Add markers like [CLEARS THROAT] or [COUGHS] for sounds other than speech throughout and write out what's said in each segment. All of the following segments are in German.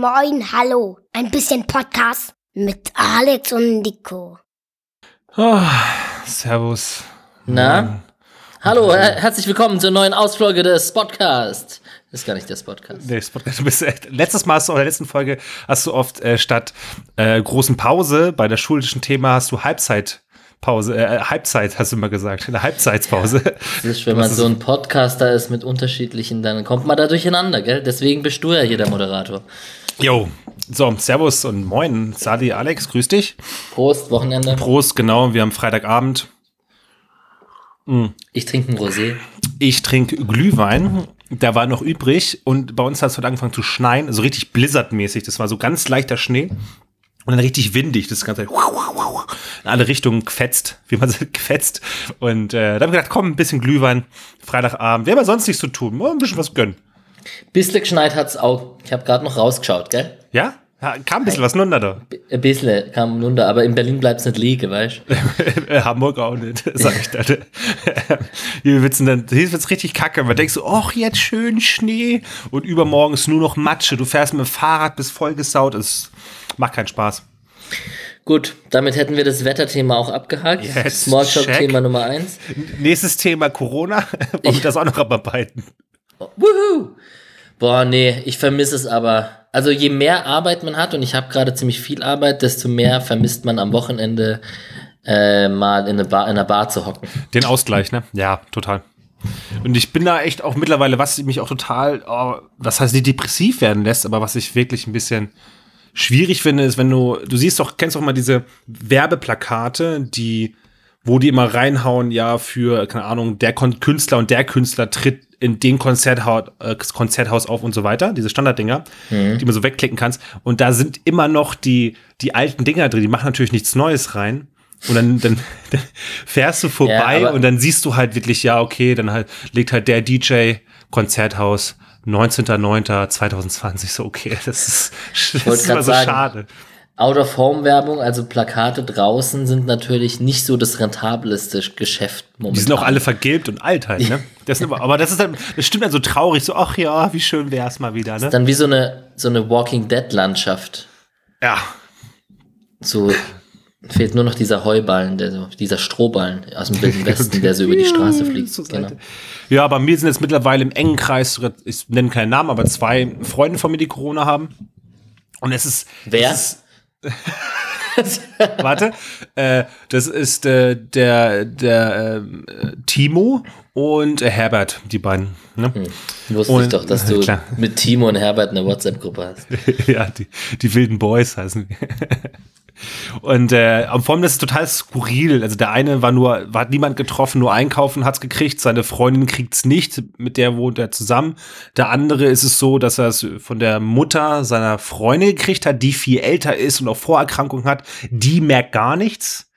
Moin, hallo. Ein bisschen Podcast mit Alex und Nico. Oh, servus. Na? Moin. Hallo, her herzlich willkommen zur neuen Ausfolge des Podcast. Das ist gar nicht der Podcast. Nee, Spot- du bist, äh, letztes Mal hast du, in der letzten Folge hast du oft äh, statt äh, großen Pause bei der schulischen Thema hast du Halbzeitpause, äh, Halbzeit hast du immer gesagt, eine Halbzeitpause. Das ist, wenn man so ein Podcaster ist mit unterschiedlichen, dann kommt man da durcheinander, gell? Deswegen bist du ja hier der Moderator. Jo, so, servus und moin, Sadi, Alex, grüß dich. Prost, Wochenende. Prost, genau, wir haben Freitagabend. Ich trinke ein Rosé. Ich trinke Glühwein, der war noch übrig und bei uns hat es heute angefangen zu schneien, so richtig blizzardmäßig. Das war so ganz leichter Schnee und dann richtig windig. Das Ganze in alle Richtungen gefetzt, wie man sagt, gefetzt. Und äh, da habe ich gedacht, komm, ein bisschen Glühwein, Freitagabend. Wir haben ja sonst nichts zu tun, mal ein bisschen was gönnen. Bissle geschneit hat's auch. Ich habe gerade noch rausgeschaut, gell? Ja? kam ein bisschen was runter da. Ein bisschen kam runter, aber in Berlin bleibt's nicht liegen, weißt du? [LAUGHS] Hamburg auch nicht, [LAUGHS] sag ich dann. [LAUGHS] Hier wird's dann, hier wird's richtig kacke. Man denkt so, ach, jetzt schön Schnee und übermorgen ist nur noch Matsche. Du fährst mit dem Fahrrad, bist vollgesaut. Es macht keinen Spaß. Gut, damit hätten wir das Wetterthema auch abgehakt. Yes, Smalltalk-Thema check. Nummer eins. Nächstes Thema Corona. Wollen wir das auch noch abarbeiten? Wuhu! Boah, nee, ich vermisse es aber. Also je mehr Arbeit man hat, und ich habe gerade ziemlich viel Arbeit, desto mehr vermisst man am Wochenende äh, mal in, eine Bar, Bar zu hocken. Den Ausgleich, ne? Ja, total. Und ich bin da echt auch mittlerweile, was mich auch total, oh, das heißt nicht depressiv werden lässt, aber was ich wirklich ein bisschen schwierig finde, ist, wenn du, du siehst doch, kennst doch mal diese Werbeplakate, die, wo die immer reinhauen, ja, für, keine Ahnung, der Künstler und der Künstler tritt in den Konzerthaus, äh, Konzerthaus auf und so weiter, diese Standarddinger, die man so wegklicken kannst. Und da sind immer noch die, die alten Dinger drin, die machen natürlich nichts Neues rein. Und dann, dann, [LAUGHS] dann fährst du vorbei aber- und dann siehst du halt wirklich, ja, okay, dann halt legt halt der DJ Konzerthaus 19.09.2020 so, okay, [LAUGHS] das ist, das ist immer so sagen, schade. Out-of-Home-Werbung, also Plakate draußen, sind natürlich nicht so das rentabelste Geschäft momentan. Die sind auch alle vergilbt und alt halt, ne? [LAUGHS] Das aber, aber das ist dann, das stimmt dann so traurig, so, ach ja, wie schön wär's mal wieder, ne? Dann wie so eine, so eine Walking Dead-Landschaft. Ja, So fehlt nur noch dieser Heuballen, der so, dieser Strohballen aus dem Wilden Westen, der so über die Straße [LAUGHS] fliegt. Genau. Ja, aber mir sind jetzt mittlerweile im engen Kreis, ich nenne keinen Namen, aber zwei Freunde von mir, die Corona haben. Und es ist. Wer? Es ist, [LAUGHS] warte, äh, das ist äh, der, der äh, Timo und Herbert, die beiden. Ne? Wusste Und- ich doch, dass du [LAUGHS] klar. mit Timo und Herbert eine WhatsApp-Gruppe hast. [LAUGHS] ja, die, die wilden Boys heißen die. Und äh, vor allem das ist total skurril. Also der eine war nur, hat niemand getroffen, nur einkaufen hat's gekriegt. Seine Freundin kriegt's nicht, mit der wohnt er zusammen. Der andere ist es so, dass er es von der Mutter seiner Freundin gekriegt hat, die viel älter ist und auch Vorerkrankungen hat. Die merkt gar nichts.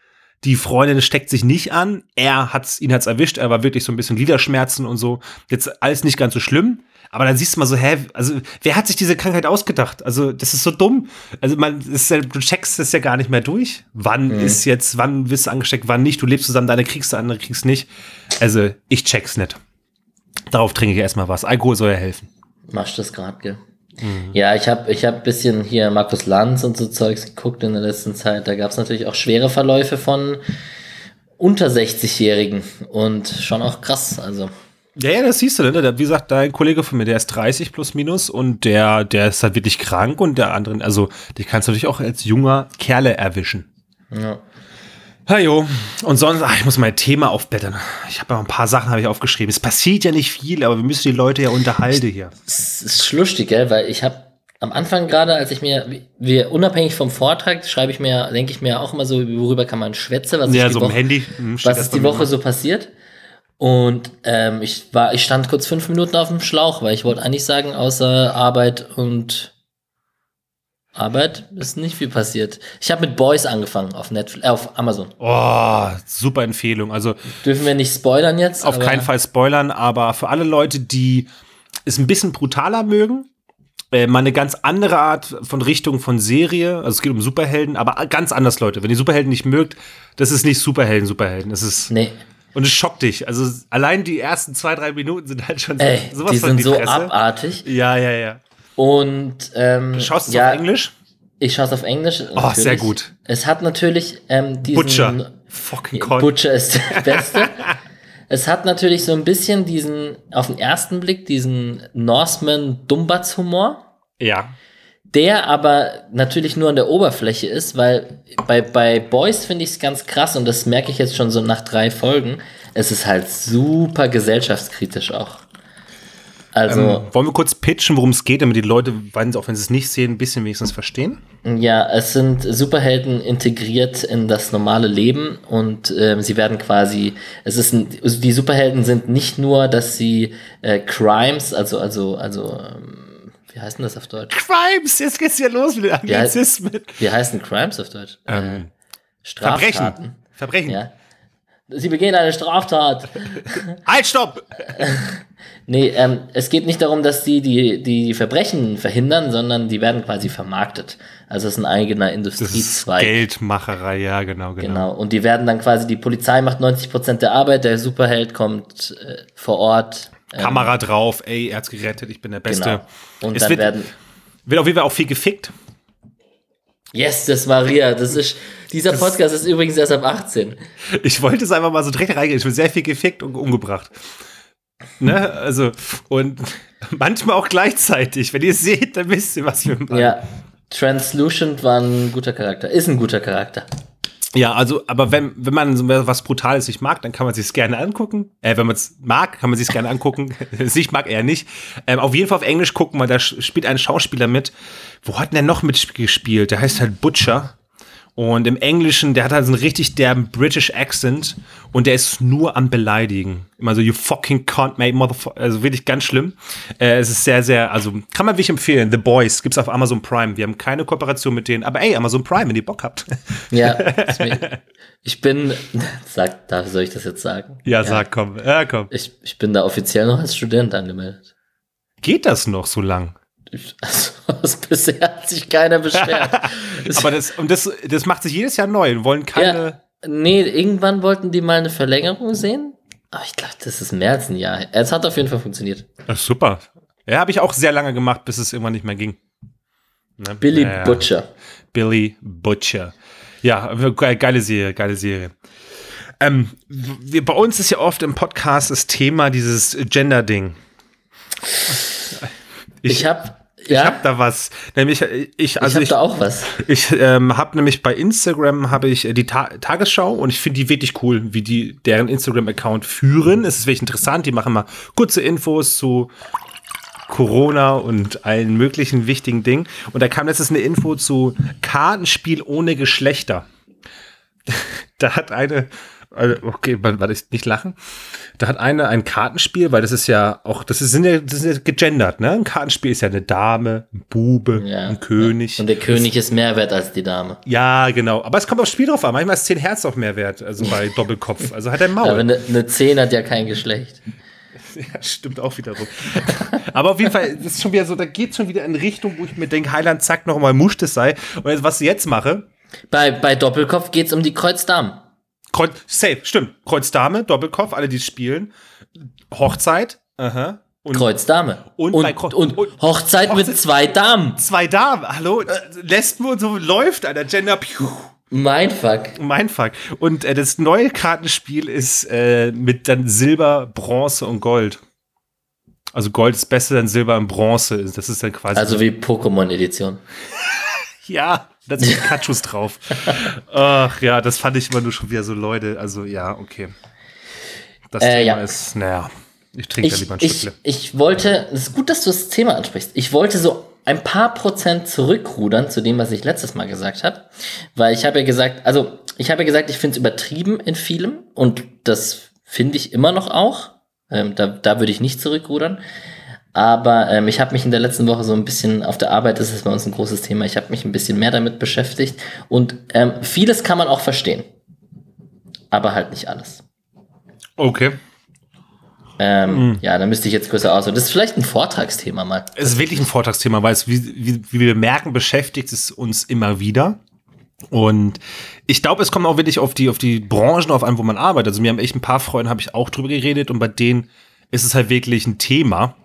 Die Freundin steckt sich nicht an. Er hat's, ihn hat's erwischt. Er war wirklich so ein bisschen Gliederschmerzen und so. Jetzt alles nicht ganz so schlimm. Aber dann siehst du mal so, hä, also wer hat sich diese Krankheit ausgedacht? Also das ist so dumm. Also man, ist ja, du checkst das ja gar nicht mehr durch. Wann ist jetzt, wann wirst du angesteckt, wann nicht? Du lebst zusammen, deine kriegst du, andere kriegst nicht. Also ich check's nicht. Darauf trinke ich erstmal was. Alkohol soll ja helfen. Machst du das gerade, gell? Mhm. Ja, ich habe ich hab bisschen hier Markus Lanz und so Zeugs geguckt in der letzten Zeit. Da gab es natürlich auch schwere Verläufe von unter 60-Jährigen und schon auch krass. Also, Ja, ja, das siehst du, ne? Wie gesagt, dein Kollege von mir, der ist 30 plus minus und der, der ist halt wirklich krank und der andere, also die kannst du natürlich auch als junger Kerle erwischen. ja. Hajo. Und sonst, ach, ich muss mein Thema aufblättern. Ich habe ja ein paar Sachen habe ich aufgeschrieben. Es passiert ja nicht viel, aber wir müssen die Leute ja unterhalten hier. Es ist schlustig, gell? Weil ich habe am Anfang gerade, als ich mir, wir unabhängig vom Vortrag, schreibe ich mir, denke ich mir auch immer so, worüber kann man schwätzen, was Ja, ist die so Woche, Handy. hm, was ist die Woche immer. so passiert. Und ähm, ich war, ich stand kurz fünf Minuten auf dem Schlauch, weil ich wollte eigentlich sagen, außer Arbeit und Arbeit ist nicht viel passiert. Ich habe mit Boys angefangen auf Netflix, äh, auf Amazon. Oh, super Empfehlung. Also Dürfen wir nicht spoilern jetzt? auf keinen Fall spoilern, aber für alle Leute, die es ein bisschen brutaler mögen, äh, mal eine ganz andere Art von Richtung von Serie. Also es geht um Superhelden, aber ganz anders, Leute. Wenn ihr Superhelden nicht mögt, das ist nicht Superhelden, Superhelden. Das ist Nee. Und es schockt dich. Also allein die ersten zwei, drei Minuten sind halt schon Ey, sowas die von sind die so Fresse. abartig. Ja, ja, ja. Und ähm, Du schaust es ja, auf Englisch? Ich schaue es auf Englisch. Oh, natürlich. sehr gut. Es hat natürlich ähm, diesen Butcher. Fucking Con. Butcher ist der [LAUGHS] Beste. es hat natürlich so ein bisschen diesen, auf den ersten Blick, diesen Norseman-Dumbatz-Humor, Ja. Der aber natürlich nur an der Oberfläche ist, weil bei, bei Boys finde ich es ganz krass und das merke ich jetzt schon so nach drei Folgen. Es ist halt super gesellschaftskritisch auch. Also, Ähm, wollen wir kurz pitchen, worum es geht, damit die Leute, auch wenn sie es nicht sehen, ein bisschen wenigstens verstehen? Ja, es sind Superhelden integriert in das normale Leben und ähm, sie werden quasi, es ist ein, also die Superhelden sind nicht nur, dass sie äh, Crimes, also, also, also, ähm, wie heißt denn das auf Deutsch? Crimes, jetzt geht's ja los mit Anglizismen. Wie heißen Crimes auf Deutsch? Ähm, äh, Straftaten. Verbrechen. Verbrechen. Ja. Sie begehen eine Straftat. Halt, stopp! [LAUGHS] Nee, ähm, es geht nicht darum, dass die, die die Verbrechen verhindern, sondern die werden quasi vermarktet. Also es ist ein eigener Industriezweig. Geldmacherei, ja, genau, genau. Genau. Und die werden dann quasi, die Polizei macht 90 Prozent der Arbeit, der Superheld kommt äh, vor Ort. Ähm, Kamera drauf, ey, er hat's gerettet, ich bin der Beste. Genau. Und Es dann wird, werden. wird auf jeden Fall auch viel gefickt. Yes, das Maria. Das ist. Dieser Podcast ist übrigens erst ab 18. Ich wollte es einfach mal so direkt reingehen. Ich bin sehr viel gefickt und umgebracht. Ne? Also, und [LAUGHS] manchmal auch gleichzeitig. Wenn ihr es seht, dann wisst ihr, was wir meinen. Ja. Translucent war ein guter Charakter. Ist ein guter Charakter. Ja, also, aber wenn, wenn man so was Brutales nicht mag, dann kann man sich gerne angucken. Äh, wenn man es mag, kann man sich gerne angucken. [LAUGHS] Es nicht mag, eher nicht. Ähm, auf jeden Fall auf Englisch gucken, weil da spielt ein Schauspieler mit. Wo hat denn der noch mitgespielt? Der heißt halt Butcher. Und im Englischen, der hat halt so einen richtig derben British Accent und der ist nur am Beleidigen. Immer so, you fucking can't mate, motherfucker. Also wirklich ganz schlimm. Äh, es ist sehr, sehr, also kann man wirklich empfehlen. The Boys gibt's auf Amazon Prime. Wir haben keine Kooperation mit denen, aber ey, Amazon Prime, wenn ihr Bock habt. [LAUGHS] Ja. ich bin. [LAUGHS] Sag, darf soll ich das jetzt sagen? Ja, sag, komm. Ja, komm. Ich, ich bin da offiziell noch als Student angemeldet. Geht das noch so lang? Ich, [LAUGHS] also, bisher hat sich keiner beschwert. [LAUGHS] Aber das, und das, das macht sich jedes Jahr neu. Wir wollen keine. Ja, nee, irgendwann wollten die mal eine Verlängerung sehen. Aber ich glaube, das ist mehr als ein Jahr. Es hat auf jeden Fall funktioniert. Ach, super. Ja, habe ich auch sehr lange gemacht, bis es irgendwann nicht mehr ging. Ne? Billy Ja, ja. Butcher. Billy Butcher. Ja, ge- geile Serie, geile Serie. Ähm, wir, bei uns ist ja oft im Podcast das Thema dieses Gender-Ding. Ich, habe Ich ja, hab da was. Nämlich, ich, ich also habe ich, da auch was. Ich ähm, habe nämlich bei Instagram habe ich äh, die Ta Tagesschau und ich finde die wirklich cool, wie die deren Instagram-Account führen. Es ist wirklich interessant. Die machen mal kurze Infos zu Corona und allen möglichen wichtigen Dingen. Und da kam letztens eine Info zu Kartenspiel ohne Geschlechter. [LAUGHS] da hat eine, also, okay, warte, ich nicht lachen. Da hat eine ein Kartenspiel, weil das ist ja auch, das ist, sind ja, das ist ja gegendert, ne? Ein Kartenspiel ist ja eine Dame, ein Bube, Ja. ein König. Und der König ist mehr wert als die Dame. Ja, genau. Aber es kommt aufs Spiel drauf an. Manchmal ist 10 Herz auch mehr wert, also bei [LAUGHS] Doppelkopf. Also hat er Maul. Aber eine, eine 10 hat ja kein Geschlecht. [LAUGHS] Ja, stimmt auch wiederum. Aber auf jeden Fall, das ist schon wieder so, da geht schon wieder in Richtung, wo ich mir denke, Heiland, zack, noch mal Musch das sei. Und jetzt, was ich jetzt mache, Bei, bei Doppelkopf geht's um die Kreuzdamen. Kreuz, safe, stimmt. Kreuz Dame, Doppelkopf, alle, die spielen. Hochzeit, aha. Und Kreuzdame. Und und, bei Kreu- und und- Hochzeit, mit Hochzeit- zwei Damen. zwei Damen, hallo, Lesben und so läuft, Alter, Gender, piu. Mein Fuck. Mein Fuck. Und äh, das neue Kartenspiel ist äh, mit dann Silber, Bronze und Gold. Also Gold ist besser, dann Silber und Bronze. Das ist dann quasi. Also wie Pokémon-Edition. [LAUGHS] ja, da sind Pikachus drauf. [LAUGHS] Ach ja, das fand ich immer nur schon wieder so, Leute. Also ja, okay. Das Äh, Thema ja. ist, naja, ich trinke da Ich, lieber ein ich, Stückle. ich wollte, es ist gut, dass du das Thema ansprichst. Ich wollte so ein paar Prozent zurückrudern zu dem, was ich letztes Mal gesagt habe. Weil ich habe ja gesagt, also ich habe ja gesagt, ich finde es übertrieben in vielem und das finde ich immer noch auch. Ähm, da, da würde ich nicht zurückrudern. Aber ähm, ich habe mich in der letzten Woche so ein bisschen auf der Arbeit, das ist bei uns ein großes Thema, ich habe mich ein bisschen mehr damit beschäftigt. Und ähm, vieles kann man auch verstehen. Aber halt nicht alles. Okay. Ähm, Ja, da müsste ich jetzt größer ausholen. Das ist vielleicht ein Vortragsthema mal. Es ist wirklich ein Vortragsthema, weil es, wie, wie, wie wir merken, beschäftigt es uns immer wieder. Und ich glaube, es kommt auch wirklich auf die, auf die Branchen auf an, wo man arbeitet. Also mir haben echt ein paar Freunde, habe ich auch drüber geredet und bei denen ist es halt wirklich ein Thema,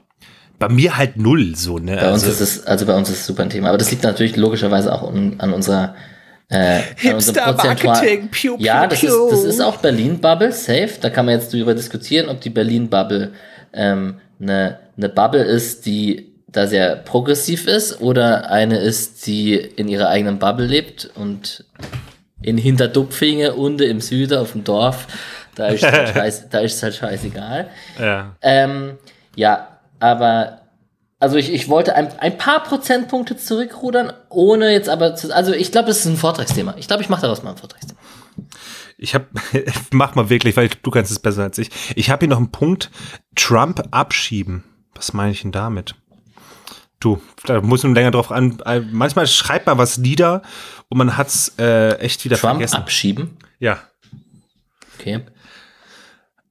Bei mir halt null, so, ne? Bei uns ist es, also bei uns ist es super ein Thema. Aber das liegt natürlich logischerweise auch an, an unserer äh, Hipster-Marketing, piu, piu, Ja, das ist, das ist auch Berlin-Bubble, safe. Da kann man jetzt darüber diskutieren, ob die Berlin-Bubble ähm, eine, eine Bubble ist, die da sehr progressiv ist oder eine ist, die in ihrer eigenen Bubble lebt und in Hinterdupfinge, unten im Süden auf dem Dorf, da ist es halt, [LAUGHS] scheiß, da ist halt scheißegal. Ja. Ähm, ja, aber also ich, ich wollte ein, ein paar Prozentpunkte zurückrudern, ohne jetzt aber zu, also ich glaube, das ist ein Vortragsthema. Ich glaube, ich mache daraus mal ein Vortragsthema. Ich habe, [LAUGHS] mach mal wirklich, weil du kannst es besser als ich. Ich habe hier noch einen Punkt, Trump abschieben. Was meine ich denn damit? Du, da muss man länger drauf an. äh, Manchmal schreibt man was nieder und man hat's äh, echt wieder Trump vergessen. abschieben. Ja. Okay.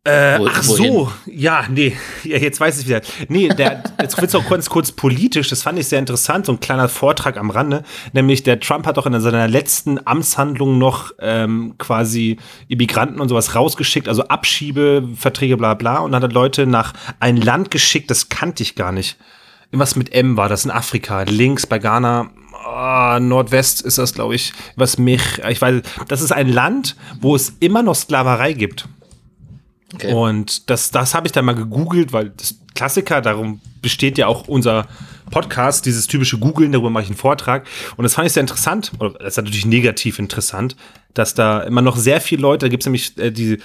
Äh, Wo- ach wohin? so, ja, nee, ja, jetzt weiß ich wieder. Nee, der, jetzt wird's auch kurz, kurz politisch, das fand ich sehr interessant, so ein kleiner Vortrag am Rande, nämlich der Trump hat auch in seiner letzten Amtshandlung noch ähm, quasi Immigranten und sowas rausgeschickt, also Abschiebeverträge, bla bla, und hat Leute nach ein Land geschickt, das kannte ich gar nicht. Irgendwas mit M war das in Afrika, links bei Ghana, ah, Nordwest ist das, glaube ich, was mich, ich weiß, das ist ein Land, wo es immer noch Sklaverei gibt. Okay. Und das, das habe ich dann mal gegoogelt, weil das Klassiker, darum besteht ja auch unser Podcast, dieses typische Googeln, darüber mache ich einen Vortrag. Und das fand ich sehr interessant, oder das ist natürlich negativ interessant, dass da immer noch sehr viele Leute, da gibt es nämlich äh, die,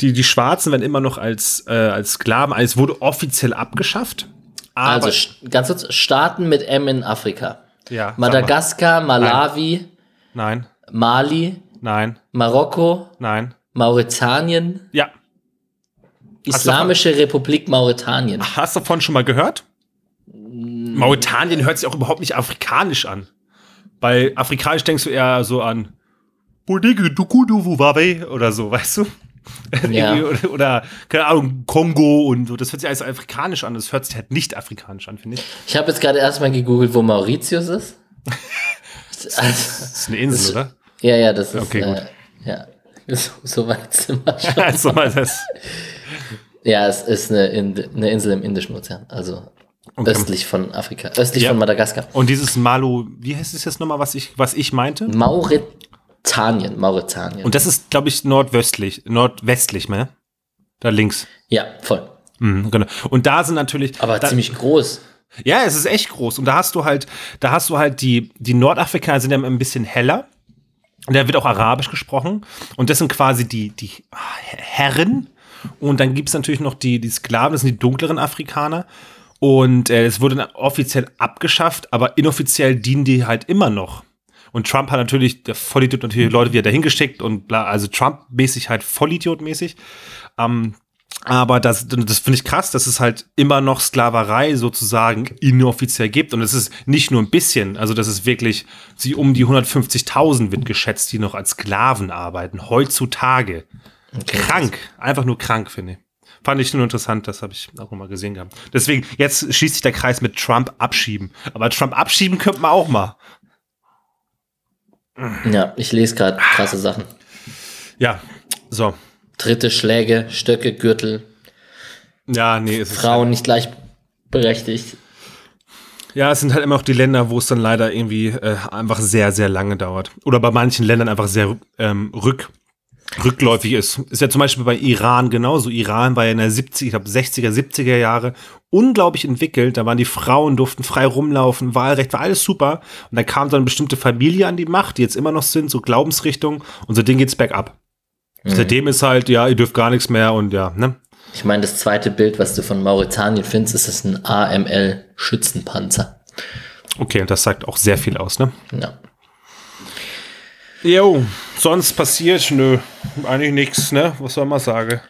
die, die Schwarzen werden immer noch als, äh, als Sklaven, es wurde offiziell abgeschafft. Aber, also ganz kurz, Staaten mit M in Afrika. ja, Madagaskar, Malawi, mal. Nein, Mali, nein, Marokko, nein. Mauretanien, Ja, Islamische Republik Mauretanien. Hast du davon schon mal gehört? Mauretanien hört sich auch überhaupt nicht afrikanisch an. Bei afrikanisch denkst du eher so an oder so, weißt du? [LAUGHS] Ja. Oder, oder, keine Ahnung, Kongo und so. Das hört sich alles afrikanisch an. Das hört sich halt nicht afrikanisch an, finde ich. Ich habe jetzt gerade erstmal gegoogelt, wo Mauritius ist. [LAUGHS] Das ist eine Insel, oder? ja, ja, das ist. Okay, äh, gut. Ja, [LAUGHS] so, so weit sind wir schon. also mal das. Ja, es ist eine, Ind eine Insel im Indischen Ozean, also Okay. östlich von Afrika, östlich Ja. von Madagaskar. Und dieses Malu, wie heißt es jetzt nochmal, was ich, was ich meinte? Mauretanien, Mauretanien. Und das ist, glaube ich, nordwestlich, nordwestlich, ne? Da links. ja, voll. Mhm, genau. Und da sind natürlich. Aber da, ziemlich groß. Ja, es ist echt groß. Und da hast du halt, da hast du halt die, die Nordafrikaner sind ja ein bisschen heller. Und da wird auch Arabisch gesprochen. Und das sind quasi die, die Herren. Und dann gibt's natürlich noch die, die Sklaven, das sind die dunkleren Afrikaner. Und äh, es wurde offiziell abgeschafft, aber inoffiziell dienen die halt immer noch. Und Trump hat natürlich, der Vollidiot natürlich Leute wieder hingeschickt und bla, also Trump-mäßig halt Vollidiot-mäßig. Ähm, aber das, das finde ich krass, dass es halt immer noch Sklaverei sozusagen inoffiziell gibt. Und es ist nicht nur ein bisschen, also das ist wirklich, sie um die 150.000 wird geschätzt, die noch als Sklaven arbeiten, heutzutage. Krank, einfach nur krank, finde ich. Fand ich nur interessant, das habe ich auch mal gesehen gehabt. Deswegen, jetzt schließt sich der Kreis mit Trump abschieben. Aber Trump abschieben könnte man auch mal. Ja, ich lese gerade krasse Sachen. Ja, so. Dritte Schläge, Stöcke, Gürtel, Ja, nee, es ist Frauen nicht gleichberechtigt. Ja, es sind halt immer auch die Länder, wo es dann leider irgendwie äh, einfach sehr, sehr lange dauert. Oder bei manchen Ländern einfach sehr ähm, rück, rückläufig ist. Ist ja zum Beispiel bei Iran genauso. Iran war ja in der 70, ich glaube 60er, 70er Jahre unglaublich entwickelt. Da waren die Frauen, durften frei rumlaufen, Wahlrecht, war alles super. Und dann kam dann eine bestimmte Familie an die Macht, die jetzt immer noch sind, so Glaubensrichtung. Und seitdem geht's bergab. Seitdem ist halt, ja, ihr dürft gar nichts mehr und ja, ne? Ich meine, das zweite Bild, was du von Mauretanien findest, ist das ein AML-Schützenpanzer. Okay, das sagt auch sehr viel aus, ne? Ja. Jo, sonst passiert, nö, eigentlich nichts, ne? Was soll man sagen?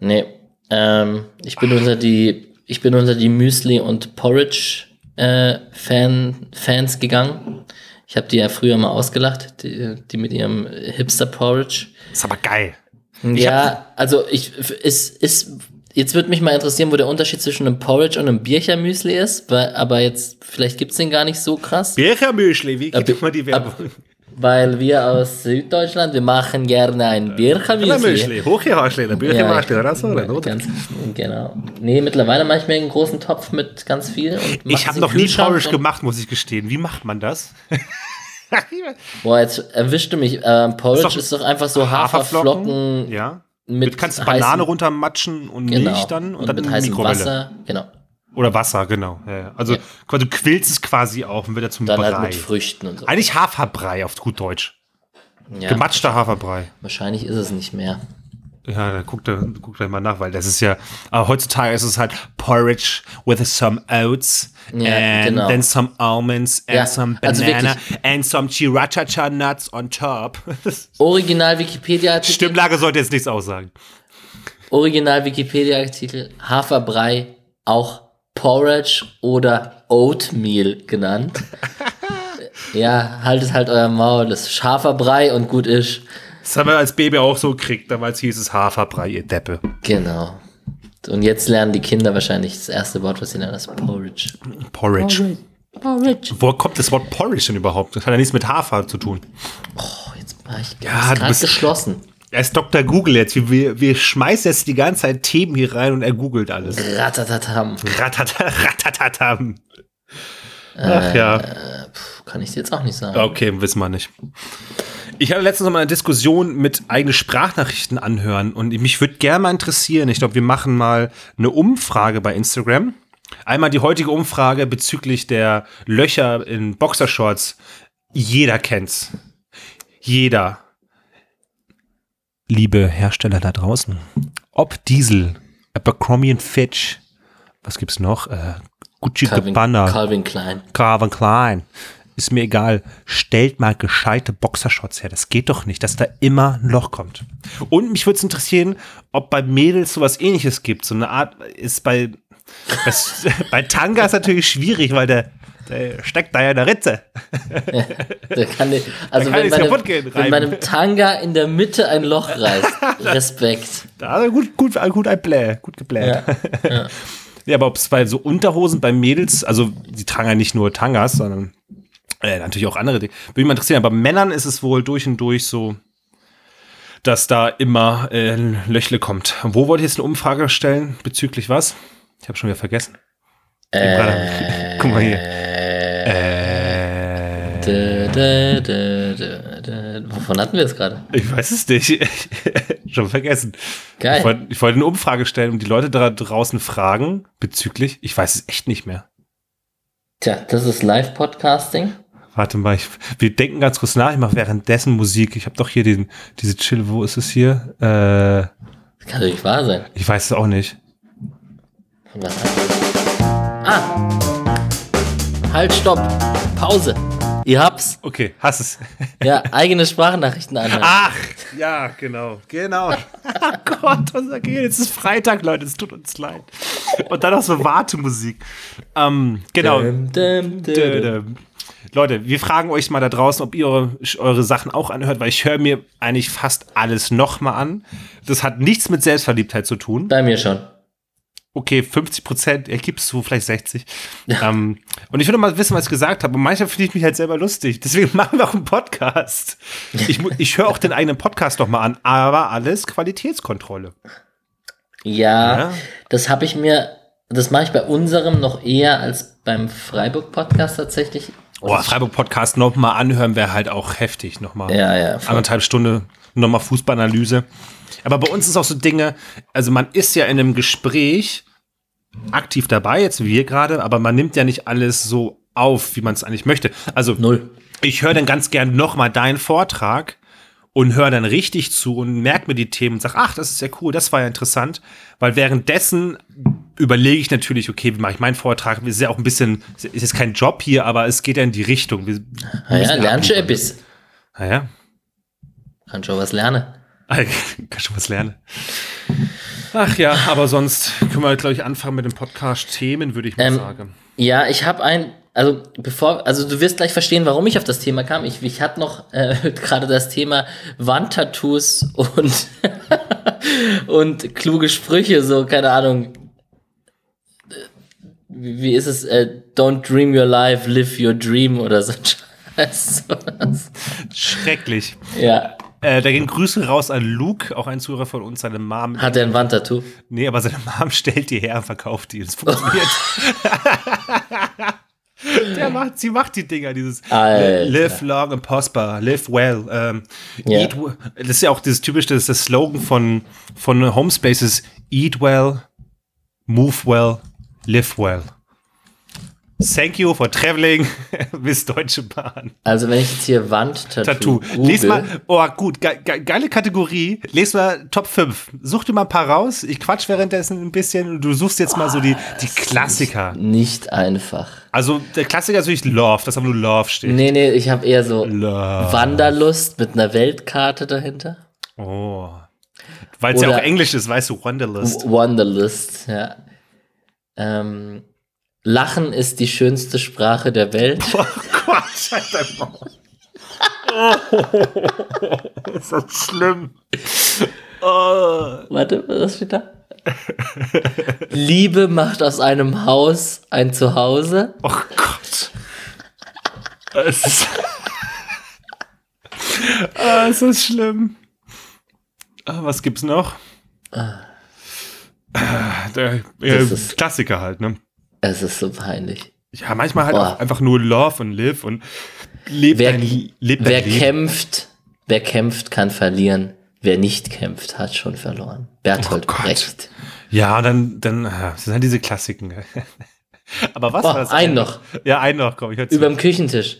Nee, ähm, ich bin unter die, ich bin unter die Müsli und Porridge äh, Fan, Fans gegangen. Ich habe die ja früher mal ausgelacht, die, die mit ihrem Hipster Porridge. Ist aber geil. ja, also ich ist ist jetzt würde mich mal interessieren, wo der Unterschied zwischen einem Porridge und einem Birchermüsli ist, weil, aber jetzt vielleicht gibt's den gar nicht so krass. Birchermüschli, wie Äh, geht mal die Werbung? Weil wir aus Süddeutschland, wir machen gerne ein Birchermüsli. Hochgehaschle, der Ja, so, oder? Ganz, genau. Nee, mittlerweile mache ich mir einen großen Topf mit ganz viel. Ich habe noch nie Porridge gemacht, muss ich gestehen. Wie macht man das? [LAUGHS] Boah, jetzt erwischte mich. Ähm, Porridge Ist doch ist doch, einfach so Haferflocken Ja. mit Mit kannst du Banane runtermatschen und genau, Milch dann und, und dann mit heißem Mikrowelle. Wasser. Genau. Oder Wasser, genau. Ja, ja. Also Ja. quasi, du quillst es quasi auf und wird er zum Dann Brei. halt mit Früchten und so. Eigentlich Haferbrei auf gut Deutsch. Ja, Gematschter Haferbrei. wahrscheinlich ist es nicht mehr. Ja, da guckt er, guckt er mal nach, weil das ist ja, aber heutzutage ist es halt Porridge with some oats Ja, and genau. then some almonds and Ja, some also banana wirklich. and some chirachacha nuts on top. [LAUGHS] Original Wikipedia-Artikel. Stimmlage sollte jetzt nichts aussagen. Original Wikipedia-Artikel. Haferbrei, auch Porridge oder Oatmeal genannt. [LAUGHS] ja, haltet halt euer Maul. Das ist Haferbrei und gut ist. Das haben wir als Baby auch so gekriegt. Damals hieß es Haferbrei, ihr Deppe. Genau. Und jetzt lernen die Kinder wahrscheinlich das erste Wort, was sie lernen, das Porridge. Porridge. Porridge. Wo kommt das Wort Porridge denn überhaupt? Das hat ja nichts mit Hafer zu tun. Oh, jetzt war ich Ja, gerade bist- geschlossen. Er ist Dr. Google jetzt. Wir, wir, schmeißen jetzt die ganze Zeit Themen hier rein und er googelt alles. Ratatatam. Ratata, ratatatam. Ach ja. Puh, kann ich jetzt auch nicht sagen. Okay, wissen wir nicht. Ich hatte letztens noch mal eine Diskussion mit eigene Sprachnachrichten anhören und mich würde gerne mal interessieren. Ich glaube, wir machen mal eine Umfrage bei Instagram. Einmal die heutige Umfrage bezüglich der Löcher in Boxershorts. Jeder kennt's. Jeder. Liebe Hersteller da draußen. Ob Diesel, Abercrombie Fitch, was gibt's noch? Äh, Gucci Calvin, Gabbana. Calvin Klein. Calvin Klein. Ist mir egal. Stellt mal gescheite Boxershorts her. Das geht doch nicht, dass da immer ein Loch kommt. Und mich würde es interessieren, ob bei Mädels sowas ähnliches gibt. So eine Art ist bei, das, [LAUGHS] bei Tanga ist natürlich schwierig, weil der, der steckt da ja in der Ritze. Da kann die, also kann wenn, nichts bei einem, kaputt gehen, wenn reiben. bei einem Tanga in der Mitte ein Loch reißt, [LAUGHS] Respekt. Da gut, gut, gut ein Play, gut geplant. [LAUGHS] Ja, Ja, aber ob es bei so Unterhosen bei Mädels, also die tragen ja nicht nur Tangas, sondern äh, natürlich auch andere Dinge. Würde mich mal interessieren, aber bei Männern ist es wohl durch und durch so, dass da immer äh, Löchle kommt. Wo wollte ich jetzt eine Umfrage stellen? Bezüglich was? Ich habe schon wieder vergessen. Äh, [LAUGHS] Guck mal hier. Äh, dä, dä, dä. Wovon hatten wir es gerade? ich weiß es nicht. [LAUGHS] schon vergessen. Geil. Ich wollte ich wollte eine Umfrage stellen und die Leute da draußen fragen bezüglich, ich weiß es echt nicht mehr. Tja, das ist Live-Podcasting. Warte mal, ich, wir denken ganz kurz nach. Ich mache währenddessen Musik. Ich habe doch hier den, diese Chill. Wo ist es hier? Äh, Das kann doch nicht wahr sein. ich weiß es auch nicht. Was Ah! Halt, stopp! Pause! Ihr habt's. Okay, hast es. [LAUGHS] Ja, eigene Sprachnachrichten anhören. Ach, ja, genau, genau. [LAUGHS] oh Gott, unser Gehirn. Es ist Freitag, Leute. Es tut uns leid. Und dann noch so Wartemusik. Ähm, genau. Dum, dum, dum, dum. Dödem. Leute, wir fragen euch mal da draußen, ob ihr eure, eure Sachen auch anhört, weil ich höre mir eigentlich fast alles nochmal an. Das hat nichts mit Selbstverliebtheit zu tun. Bei mir schon. Okay, 50 Prozent, er gibst du vielleicht 60. Ähm, und ich würde mal wissen, was ich gesagt habe. Und manchmal finde ich mich halt selber lustig. Deswegen [LAUGHS] machen wir auch einen Podcast. Ich, ich höre auch den eigenen Podcast noch mal an, aber alles Qualitätskontrolle. Ja, Ja. das habe ich mir, das mache ich bei unserem noch eher als beim Freiburg-Podcast tatsächlich. Oh, Freiburg-Podcast noch mal anhören wäre halt auch heftig. Noch mal Ja, ja, voll. anderthalb Stunde nochmal Fußballanalyse. Aber bei uns ist auch so Dinge, also man ist ja in einem Gespräch aktiv dabei, jetzt wie wir gerade, aber man nimmt ja nicht alles so auf, wie man es eigentlich möchte. Also Null. ich höre dann ganz gern nochmal deinen Vortrag und höre dann richtig zu und merke mir die Themen und sage, ach, das ist ja cool, das war ja interessant. Weil währenddessen überlege ich natürlich, okay, wie mache ich meinen Vortrag? Es ist ja auch ein bisschen, ist jetzt kein Job hier, aber es geht ja in die Richtung. Wir Ah ja, lernst du etwas. Naja, Kann schon was lernen. [LAUGHS] kann schon was lernen. Ach ja, aber sonst können wir, glaube ich, anfangen mit dem Podcast-Themen, würde ich mal Ähm, sagen. Ja, ich habe ein, also bevor, also du wirst gleich verstehen, warum ich auf das Thema kam. Ich, ich hatte noch äh, [LAUGHS] gerade das Thema Wandtattoos und [LAUGHS] und kluge Sprüche, so keine Ahnung. Wie, wie ist es? Äh, don't dream your life, live your dream oder so. [LAUGHS] Schrecklich. Ja. Äh, da gehen Grüße raus an Luke, auch ein Zuhörer von uns, seine Mom. Hat er ein Wandtattoo? Nee, aber seine Mom stellt die her und verkauft die. Das funktioniert. [LAUGHS] Der macht, sie macht die Dinger, dieses Alter. Live long and prosper, live well. Ähm, Ja. eat, das ist ja auch dieses typische, das ist das Slogan von, von Homespaces: Eat well, move well, live well. Thank you for traveling [LAUGHS] bis Deutsche Bahn. Also wenn ich jetzt hier Wandtattoo Les mal, oh gut, ge ge geile Kategorie. Les mal Top 5. Such dir mal ein paar raus. Ich quatsch währenddessen ein bisschen und du suchst jetzt mal so die, die Klassiker. nicht einfach. Also der Klassiker ist natürlich Love, das aber nur Love steht. Nee, nee, ich habe eher so Love. Wanderlust mit einer Weltkarte dahinter. Oh. Weil es ja auch Englisch ist, weißt du, Wanderlust. Wanderlust, ja. Ähm, Lachen ist die schönste Sprache der Welt. Oh Gott, halt dein Maul. Oh, [LAUGHS] ist das schlimm. Oh. Warte, was steht da? Liebe macht aus einem Haus ein Zuhause. Oh Gott. Es ist, ah, es ist schlimm. Ah, was gibt's noch? Ah, Der äh, Das ist- Klassiker halt, ne? Es ist so peinlich. Ja, manchmal halt Boah. auch einfach nur Love und Live und lebt Wer, dein, lebt wer dein Leben. kämpft, wer kämpft, kann verlieren. Wer nicht kämpft, hat schon verloren. Bertolt Oh. Brecht. Ja, dann, dann, ah, das sind halt diese Klassiken. [LAUGHS] Aber was Oh, war das? ein noch. Ja, ein noch, komm, ich hör zu. Überm Küchentisch.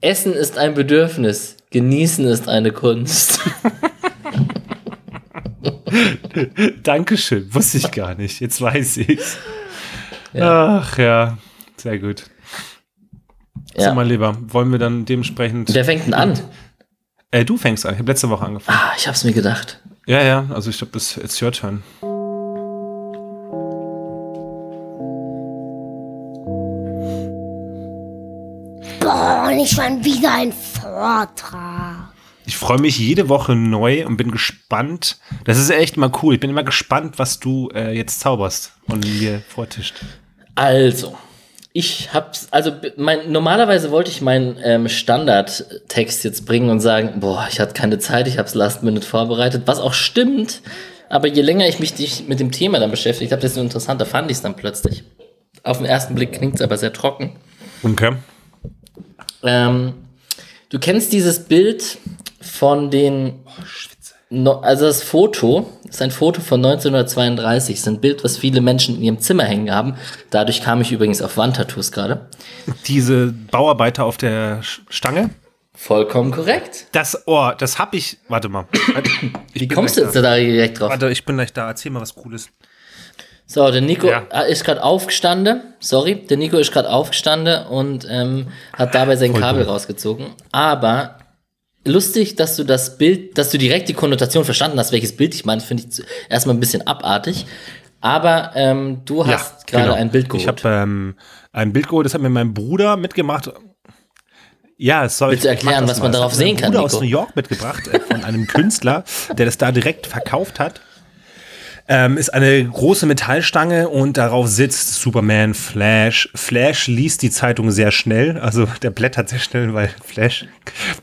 Essen ist ein Bedürfnis. Genießen ist eine Kunst. [LAUGHS] [LAUGHS] Dankeschön, wusste ich gar nicht. Jetzt weiß ich's. Ach ja, sehr gut. So, Ja. mein Lieber, wollen wir dann dementsprechend. Wer fängt denn an? Äh, du fängst an. Ich habe letzte Woche angefangen. Ah, ich hab's mir gedacht. Ja, ja, also ich glaube, das ist your turn. Boah, nicht schon wieder ein Vortrag. Ich freue mich jede Woche neu und bin gespannt. Das ist echt mal cool. Ich bin immer gespannt, was du äh, jetzt zauberst und mir vortischt. Also, ich hab's, also mein, normalerweise wollte ich meinen ähm, Standardtext jetzt bringen und sagen, boah, ich hatte keine Zeit, ich hab's last minute vorbereitet, was auch stimmt. Aber je länger ich mich mit dem Thema dann beschäftigt habe, desto interessanter fand ich es dann plötzlich. Auf den ersten Blick klingt's aber sehr trocken. Okay. Ähm, du kennst dieses Bild von den. No, also das Foto ist ein Foto von 1932. ist ein Bild, was viele Menschen in ihrem Zimmer hängen haben. Dadurch kam ich übrigens auf Wandtattoos gerade. Diese Bauarbeiter auf der Stange. Vollkommen korrekt. Das, oh, das hab ich. Warte mal. Ich Wie kommst du jetzt da direkt drauf? Warte, ich bin gleich da. Erzähl mal was Cooles. So, der Nico Ja. äh, ist gerade aufgestanden. Sorry, der Nico ist gerade aufgestanden und ähm, hat dabei sein Voll Kabel gut. rausgezogen. Aber lustig, dass du das Bild, dass du direkt die Konnotation verstanden hast, welches Bild ich meine, finde ich erstmal ein bisschen abartig. Aber ähm, du hast gerade genau. ein Bild geholt. Ich habe ähm, ein Bild geholt, das hat mir mein Bruder mitgemacht. Ja. Willst du ich mach erklären, was man mal. Das darauf sehen kann, Bruder Nico? aus New York mitgebracht äh, von einem Künstler, der das da direkt verkauft hat. Ähm, ist eine große Metallstange und darauf sitzt Superman, Flash. Flash liest die Zeitung sehr schnell, also der blättert sehr schnell, weil Flash.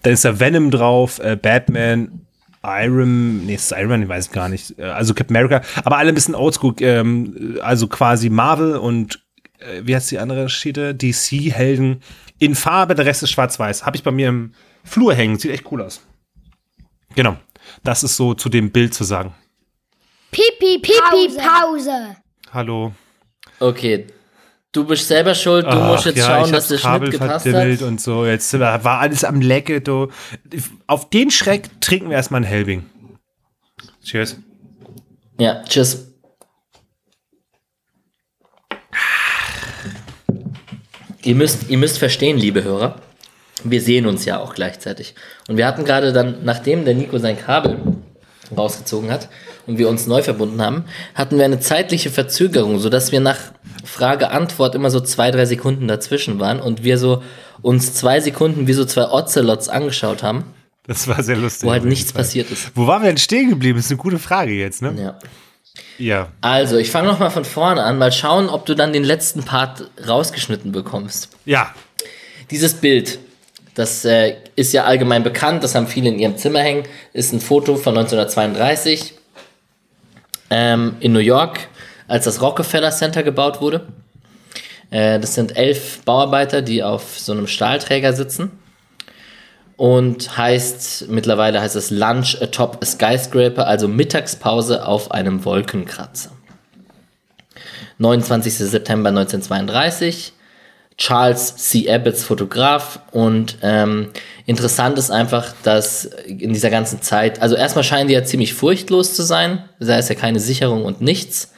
Dann ist da Venom drauf, äh, Batman, Iron, nee, ist Iron ich weiß gar nicht. Äh, Also Captain America, aber alle ein bisschen oldschool, ähm, also quasi Marvel und äh, wie heißt die andere Schiede? DC-Helden in Farbe, der Rest ist schwarz-weiß. Habe ich bei mir im Flur hängen, sieht echt cool aus. Genau, das ist so zu dem Bild zu sagen. Pipi, Pipi, Pause. Hallo. okay. Du bist selber schuld, du musst jetzt ja, schauen, ich dass der Kabel Schnitt gepasst verdimmelt hat. und so. Jetzt äh, war alles am Lecke. Du. Auf den Schreck trinken wir erstmal einen Helbing. Cheers. Ja, tschüss. Ihr müsst, ihr müsst verstehen, liebe Hörer, wir sehen uns ja auch gleichzeitig. Und wir hatten gerade dann, nachdem der Nico sein Kabel rausgezogen hat und wir uns neu verbunden haben, hatten wir eine zeitliche Verzögerung, sodass wir nach Frage-Antwort immer so zwei, drei Sekunden dazwischen waren und wir so uns zwei Sekunden wie so zwei Ocelots angeschaut haben, Das war sehr lustig. wo halt nichts Fall. passiert ist. Wo waren wir denn stehen geblieben? Das ist eine gute Frage jetzt, ne? Ja. Ja. Also, ich fange nochmal von vorne an, mal schauen, ob du dann den letzten Part rausgeschnitten bekommst. Ja. Dieses Bild, Das äh, ist ja allgemein bekannt, das haben viele in ihrem Zimmer hängen. Ist ein Foto von 1932 ähm, in New York, als das Rockefeller Center gebaut wurde. Äh, das sind elf Bauarbeiter, die auf so einem Stahlträger sitzen. Und heißt, mittlerweile heißt es Lunch atop a Skyscraper, also Mittagspause auf einem Wolkenkratzer. 29. September 1932. Charles C. Abbots Fotograf und ähm, interessant ist einfach, dass in dieser ganzen Zeit, also erstmal scheinen die ja ziemlich furchtlos zu sein, da ist ja keine Sicherung und nichts.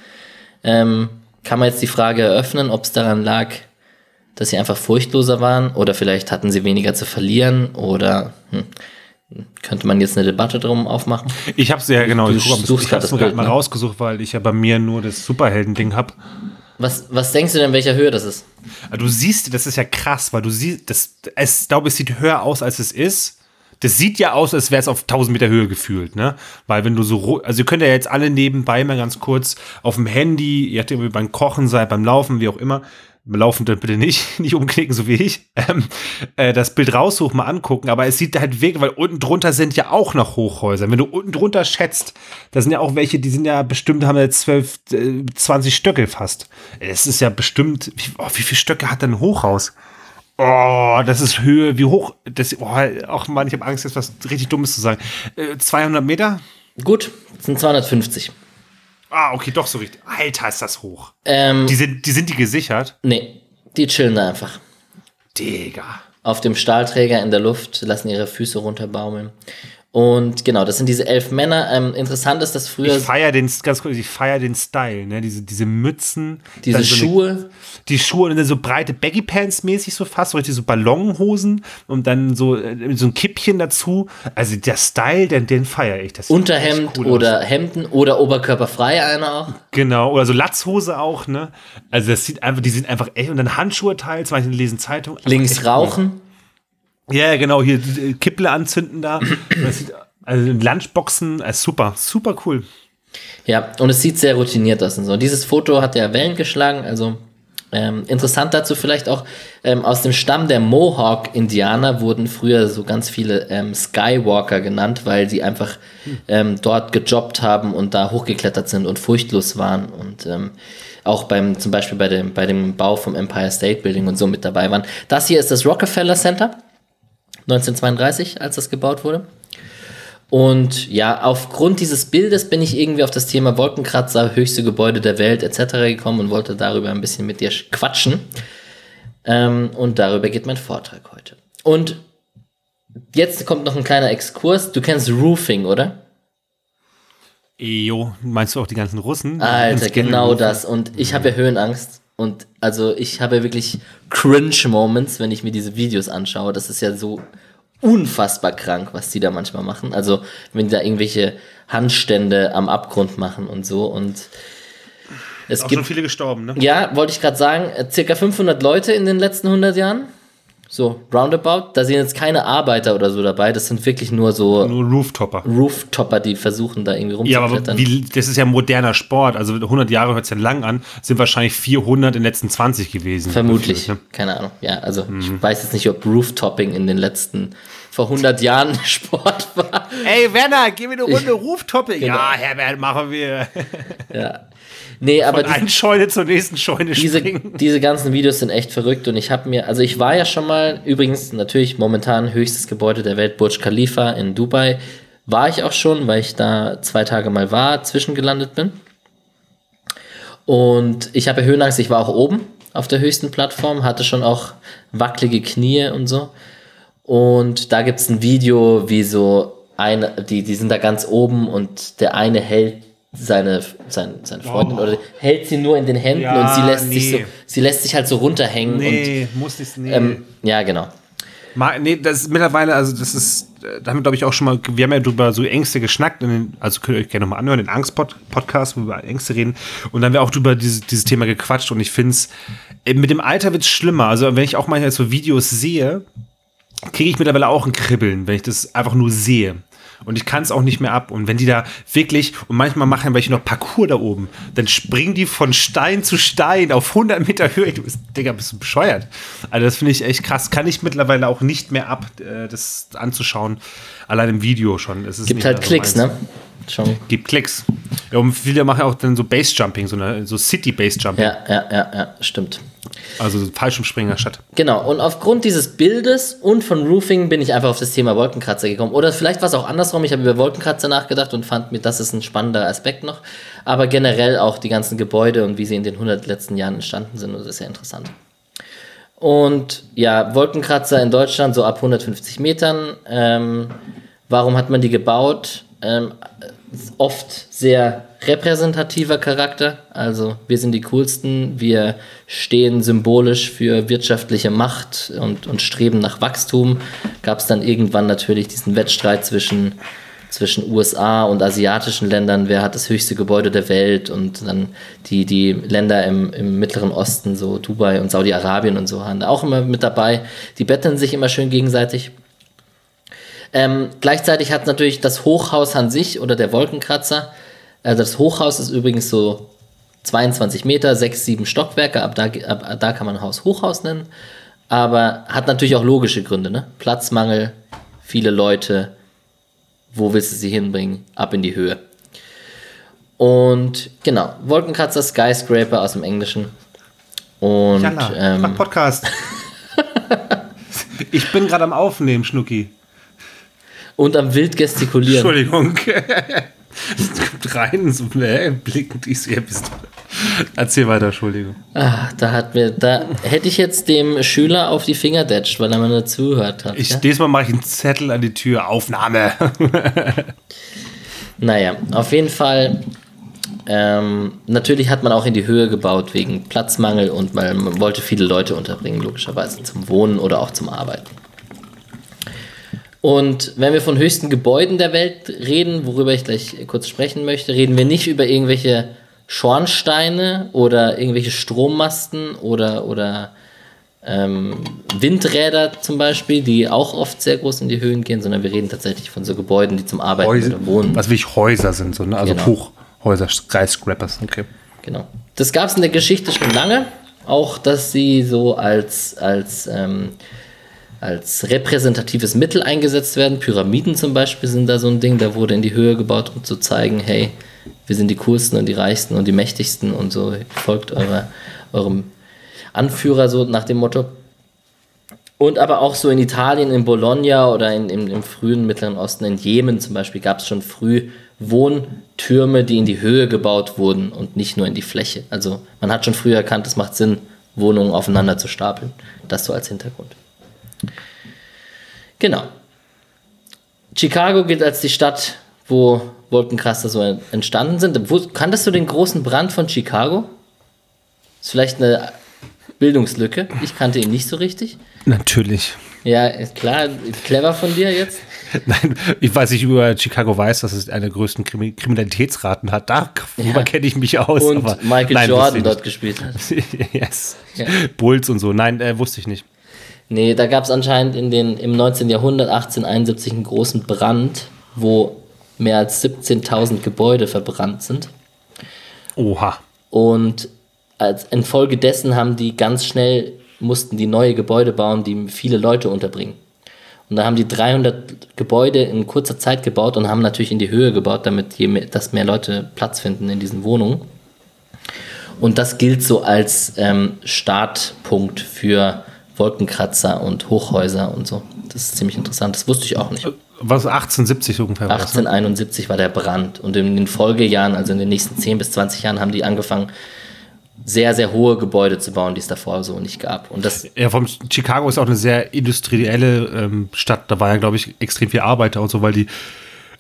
Ähm, kann man jetzt die Frage eröffnen, ob es daran lag, dass sie einfach furchtloser waren oder vielleicht hatten sie weniger zu verlieren oder hm, könnte man jetzt eine Debatte drum aufmachen? Ich habe es ja genau, Du ich, ich habe das gerade Bild, mal ne? rausgesucht, weil ich ja bei mir nur das Superhelden-Ding habe. Was, was denkst du denn, welcher Höhe das ist? Du siehst, das ist ja krass, weil du siehst, das, es, ich glaube, es sieht höher aus, als es ist. Das sieht ja aus, als wäre es auf 1000 Meter Höhe gefühlt, ne? Weil wenn du so, also ihr könnt ja jetzt alle nebenbei mal ganz kurz auf dem Handy, ihr habt irgendwie beim Kochen seid, beim Laufen, wie auch immer, Laufen dann bitte nicht, [LAUGHS] nicht umknicken, so wie ich, ähm, äh, das Bild raussuchen, mal angucken, aber es sieht halt weg, weil unten drunter sind ja auch noch Hochhäuser. Wenn du unten drunter schätzt, da sind ja auch welche, die sind ja bestimmt, haben ja 12, äh, 20 Stöcke fast. Es ist ja bestimmt, wie, oh, wie viele Stöcke hat denn ein Hochhaus? Oh, das ist Höhe, wie hoch, das, oh, ach Mann, ich habe Angst, jetzt was richtig Dummes zu sagen. Äh, 200 Meter? Gut, sind 250. Ah, okay, doch so richtig. Alter, ist das hoch. Ähm, Die sind die, sind die gesichert? nee, die chillen da einfach. Digga. Auf dem Stahlträger in der Luft, lassen ihre Füße runterbaumeln. Und genau, das sind diese elf Männer. Ähm, interessant ist, dass früher Ich feier den, ganz kurz, ich feier den Style, ne? Diese, diese Mützen. diese so eine- Schuhe, die Schuhe und dann so breite Baggy Pants mäßig so fast, so richtig so Ballonhosen und dann so, äh, so ein Kippchen dazu. Also der Style, den, den feiere ich. Das Unterhemd cool oder aus. Hemden oder oberkörperfrei einer auch. Genau, oder so Latzhose auch, ne? Also das sieht einfach, die sind einfach echt, und dann Handschuhe teils, manche lesen Zeitung. Links rauchen. Cool. Ja, genau, hier äh, Kipple anzünden da. [CLEARS THROAT] Also Lunchboxen, äh, super, super cool. Ja, und es sieht sehr routiniert aus und so. Dieses Foto hat ja Wellen geschlagen, also ähm, interessant dazu vielleicht auch, ähm, aus dem Stamm der Mohawk-Indianer wurden früher so ganz viele ähm, Skywalker genannt, weil sie einfach ähm, dort gejobbt haben und da hochgeklettert sind und furchtlos waren und ähm, auch beim, zum Beispiel bei dem, bei dem Bau vom Empire State Building und so mit dabei waren. Das hier ist das Rockefeller Center, 1932, als das gebaut wurde. Und ja, aufgrund dieses Bildes bin ich irgendwie auf das Thema Wolkenkratzer, höchste Gebäude der Welt etc. gekommen und wollte darüber ein bisschen mit dir quatschen. Ähm, und darüber geht mein Vortrag heute. Und jetzt kommt noch ein kleiner Exkurs. Du kennst Roofing, oder? Jo, meinst du auch die ganzen Russen? Alter, genau das. Und ich habe ja Höhenangst. Und also ich habe ja wirklich Cringe-Moments, wenn ich mir diese Videos anschaue. Das ist ja so unfassbar krank, was die da manchmal machen. Also wenn die da irgendwelche Handstände am Abgrund machen und so. Und es Auch schon gibt, viele gestorben, ne? ja, wollte ich gerade sagen, äh, circa 500 Leute in den letzten 100 Jahren. So, roundabout. Da sind jetzt keine Arbeiter oder so dabei. Das sind wirklich nur so Nur Rooftopper. Rooftopper, die versuchen da irgendwie Ja, aber rumzuklettern. wie, das ist ja moderner Sport. Also 100 Jahre hört es ja lang an. Sind wahrscheinlich 400 in den letzten 20 gewesen. Vermutlich. Gefühlt, ne? Keine Ahnung. Ja, also Mhm. ich weiß jetzt nicht, ob Rooftopping in den letzten vor 100 Jahren [LAUGHS] Sport war. Ey, Werner, geh mir eine Runde Rooftopping. Genau. Ja, Herbert, machen wir. [LAUGHS] Ja. Nee, aber Von einer Scheune zur nächsten Scheune diese, springen. diese ganzen Videos sind echt verrückt und ich habe mir, also ich war ja schon mal, übrigens natürlich momentan höchstes Gebäude der Welt, Burj Khalifa in Dubai, war ich auch schon, weil ich da zwei Tage mal war, zwischengelandet bin. Und ich habe ja Höhenangst, ich war auch oben auf der höchsten Plattform, hatte schon auch wackelige Knie und so. Und da gibt es ein Video, wie so eine, die, die sind da ganz oben und der eine hält seine, seine, seine Freundin oder hält sie nur in den Händen Ja, und sie lässt sich so, nee. sie lässt sich halt so runterhängen Nee, muss nicht. Nee. und ähm, ja, genau. Ma- nee, das ist mittlerweile, also das ist, äh, damit glaube ich auch schon mal, wir haben ja drüber so Ängste geschnackt, in den, also könnt ihr euch gerne nochmal anhören, den Angst-Podcast, wo wir über Ängste reden. Und dann haben wir auch drüber dieses, dieses Thema gequatscht und ich finde es, mit dem Alter wird es schlimmer. Also wenn ich auch manchmal so Videos sehe, kriege ich mittlerweile auch ein Kribbeln, wenn ich das einfach nur sehe. Und ich kann es auch nicht mehr ab. Und wenn die da wirklich, und manchmal machen welche noch Parcours da oben, dann springen die von Stein zu Stein auf 100 Meter Höhe. Du bist, Digga, bist du bescheuert. Also das finde ich echt krass. Kann ich mittlerweile auch nicht mehr ab, äh, das anzuschauen. Allein im Video schon. Es ist Gibt halt Klicks, meins. ne? Schon. Gibt Klicks. Ja, und viele machen auch dann so Base-Jumping, so, eine- so City-Base-Jumping. Ja, ja, ja, ja, stimmt. Also Fallschirmspringen statt. Genau, und aufgrund dieses Bildes und von Roofing bin ich einfach auf das Thema Wolkenkratzer gekommen. Oder vielleicht war es auch andersrum, ich habe über Wolkenkratzer nachgedacht und fand mir, das ist ein spannender Aspekt noch. Aber generell auch die ganzen Gebäude und wie sie in den 100 letzten Jahren entstanden sind, das ist sehr interessant. Und ja, Wolkenkratzer in Deutschland so ab 150 Metern. Ähm, warum hat man die gebaut? Ähm, oft sehr repräsentativer Charakter. Also wir sind die coolsten, wir stehen symbolisch für wirtschaftliche Macht und, und streben nach Wachstum. Gab es dann irgendwann natürlich diesen Wettstreit zwischen, zwischen USA und asiatischen Ländern, wer hat das höchste Gebäude der Welt und dann die, die Länder im, im Mittleren Osten, so Dubai und Saudi-Arabien und so, waren da auch immer mit dabei. Die betteln sich immer schön gegenseitig. Ähm, gleichzeitig hat natürlich das Hochhaus an sich oder der Wolkenkratzer, also das Hochhaus ist übrigens so 22 Meter, 6, 7 Stockwerke, ab da, ab da kann man Haus Hochhaus nennen, aber hat natürlich auch logische Gründe, ne? Platzmangel, viele Leute, wo willst du sie hinbringen? Ab in die Höhe. Und genau, Wolkenkratzer, Skyscraper aus dem Englischen. Und Jalla, ich ähm, mach Podcast. [LAUGHS] ich bin gerade am Aufnehmen, Schnucki. Und am wild gestikulieren. Entschuldigung. [LAUGHS] Es kommt rein, so äh, blickend, ich sehe, bist du. Erzähl weiter, Entschuldigung. Ah, da hat mir, da hätte ich jetzt dem Schüler auf die Finger datscht, weil er mir nicht zugehört hat. Ich, ja? Diesmal mache ich einen Zettel an die Tür. Aufnahme. [LAUGHS] Naja, auf jeden Fall. Ähm, natürlich hat man auch in die Höhe gebaut wegen Platzmangel und man, man wollte viele Leute unterbringen, logischerweise zum Wohnen oder auch zum Arbeiten. Und wenn wir von höchsten Gebäuden der Welt reden, worüber ich gleich kurz sprechen möchte, reden wir nicht über irgendwelche Schornsteine oder irgendwelche Strommasten oder, oder ähm, Windräder zum Beispiel, die auch oft sehr groß in die Höhen gehen, sondern wir reden tatsächlich von so Gebäuden, die zum Arbeiten Häuser, oder Wohnen. was wirklich Häuser sind, so, ne? also Genau. Hochhäuser, Skyscrapers. Okay. Genau. Das gab es in der Geschichte schon lange. Auch, dass sie so als, als, ähm, als repräsentatives Mittel eingesetzt werden. Pyramiden zum Beispiel sind da so ein Ding. Da wurde in die Höhe gebaut, um zu zeigen, hey, wir sind die coolsten und die reichsten und die mächtigsten und so. Folgt eurer, eurem Anführer so nach dem Motto. Und aber auch so in Italien, in Bologna oder in, im, im frühen Mittleren Osten, in Jemen zum Beispiel, gab es schon früh Wohntürme, die in die Höhe gebaut wurden und nicht nur in die Fläche. Also man hat schon früh erkannt, es macht Sinn, Wohnungen aufeinander zu stapeln. Das so als Hintergrund. Genau. Chicago gilt als die Stadt, wo Wolkenkratzer so entstanden sind. Wo, kanntest du den großen Brand von Chicago? Ist vielleicht eine Bildungslücke. Ich kannte ihn nicht so richtig. Natürlich. Ja, klar, clever von dir jetzt. [LAUGHS] Nein, ich weiß nicht über Chicago weiß, dass es eine der größten Krimi Kriminalitätsraten hat. Darüber Ja. [LAUGHS] kenne ich mich aus. Und Michael nein, Jordan dort gespielt hat. [LAUGHS] yes. Ja. Bulls und so. Nein, äh, wusste ich nicht. Nee, da gab es anscheinend in den, im 19. Jahrhundert, 1871, einen großen Brand, wo mehr als 17.000 Gebäude verbrannt sind. Oha. Und als infolgedessen haben die ganz schnell, mussten die neue Gebäude bauen, die viele Leute unterbringen. Und da haben die 300 Gebäude in kurzer Zeit gebaut und haben natürlich in die Höhe gebaut, damit je mehr, dass mehr Leute Platz finden in diesen Wohnungen. Und das gilt so als ähm, Startpunkt für Wolkenkratzer und Hochhäuser und so. Das ist ziemlich interessant. Das wusste ich auch nicht. Was 1870 ungefähr war das, ne? 1871 war der Brand und in den Folgejahren, also in den nächsten 10 bis 20 Jahren, haben die angefangen, sehr, sehr hohe Gebäude zu bauen, die es davor so nicht gab. Und das, Ja, vom Chicago ist auch eine sehr industrielle ähm, Stadt. Da war ja, glaube ich, extrem viel Arbeiter und so, weil die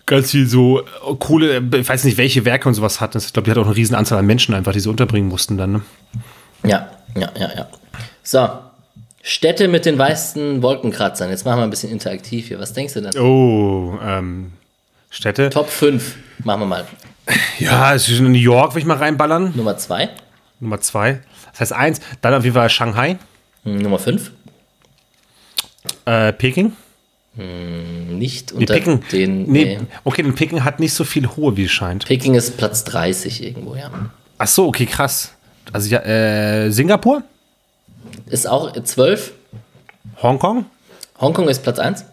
ganz viel so Kohle, äh, ich weiß nicht, welche Werke und sowas hatten. Ich glaube, die hat auch eine riesen Anzahl an Menschen einfach, die sie unterbringen mussten dann. Ne? ja, ja, ja, ja. So, Städte mit den weißen Wolkenkratzern. Jetzt machen wir ein bisschen interaktiv hier. Was denkst du denn? Oh, ähm, Städte. Top 5 machen wir mal. Ja, es ist New York, will ich mal reinballern. Nummer 2, Nummer zwei. Das heißt eins. Dann auf jeden Fall Shanghai, Nummer 5, äh, Peking, Nicht Nee, unter Picken, den. nee, Nee. okay, den Picken hat nicht so viel hohe, wie es scheint. Peking ist Platz 30 irgendwo, ja. Ach so, okay, krass. Also ja, äh, Singapur, Ist auch 12. Hongkong. Hongkong ist Platz 1.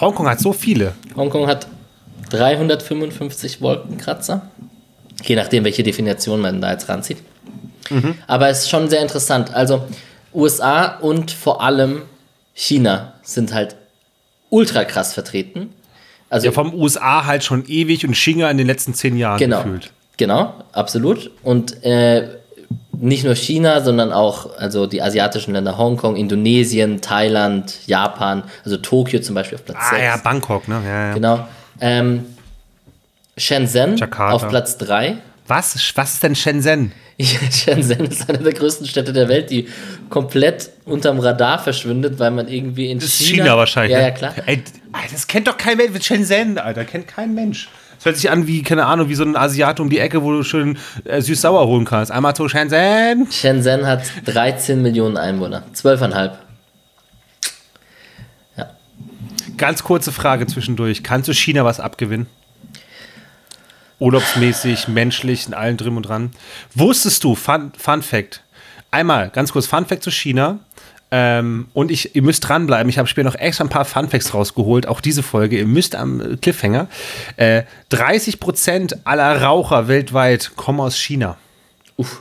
Hongkong hat so viele. Hongkong hat 355 Wolkenkratzer. Je nachdem, welche Definition man da jetzt ranzieht. Aber es ist schon sehr interessant. Also USA und vor allem China sind halt ultra krass vertreten. Also Ja, vom USA halt schon ewig und China in den letzten zehn Jahren genau, gefühlt. genau, absolut. Und äh, nicht nur China, sondern auch also die asiatischen Länder, Hongkong, Indonesien, Thailand, Japan, also Tokio zum Beispiel auf Platz Ah 6. ja, Bangkok, ne? Ja, ja. Genau. Ähm, Shenzhen Jakarta. auf Platz 3. Was? Was ist denn Shenzhen? [LAUGHS] Shenzhen ist eine der größten Städte der Welt, die komplett unterm Radar verschwindet, weil man irgendwie in Das ist China, China, wahrscheinlich. Ja, ne? ja, klar. Ey, das kennt doch kein Mensch. Shenzhen, Alter, kennt kein Mensch. Das hört sich an wie, keine Ahnung, wie so ein Asiate um die Ecke, wo du schön äh, süß-sauer holen kannst. Einmal zu Shenzhen. Shenzhen hat 13 Millionen Einwohner. 12,5. Ja. Ganz kurze Frage zwischendurch. Kannst du China was abgewinnen? Urlaubsmäßig, menschlich, in allem drin und dran. Wusstest du, Fun, Fun Fact, einmal, ganz kurz, Fun Fact zu China. Ähm, und ich, ihr müsst dranbleiben. Ich habe später noch extra ein paar Fun Facts rausgeholt. Auch diese Folge. Ihr müsst am Cliffhanger. Äh, 30% aller Raucher weltweit kommen aus China. Uff.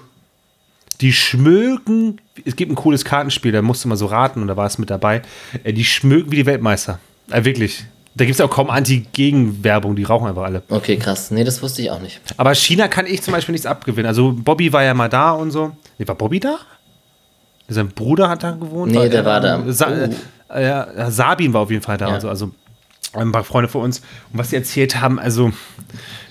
Die schmöken, es gibt ein cooles Kartenspiel, da musste man so raten und da war es mit dabei. Äh, Die schmöken wie die Weltmeister. Äh, wirklich. Da gibt es auch kaum Anti-Gegen-Werbung, die rauchen einfach alle. Okay, krass. Nee, das wusste ich auch nicht. Aber China kann ich zum Beispiel nichts abgewinnen. Also Bobby war ja mal da und so. Nee, war Bobby da? Sein Bruder hat da gewohnt? Nee, er der war da. Sa Oh. äh, Sabin war auf jeden Fall da. Ja. und so. Also ein paar Freunde von uns. Und was sie erzählt haben, also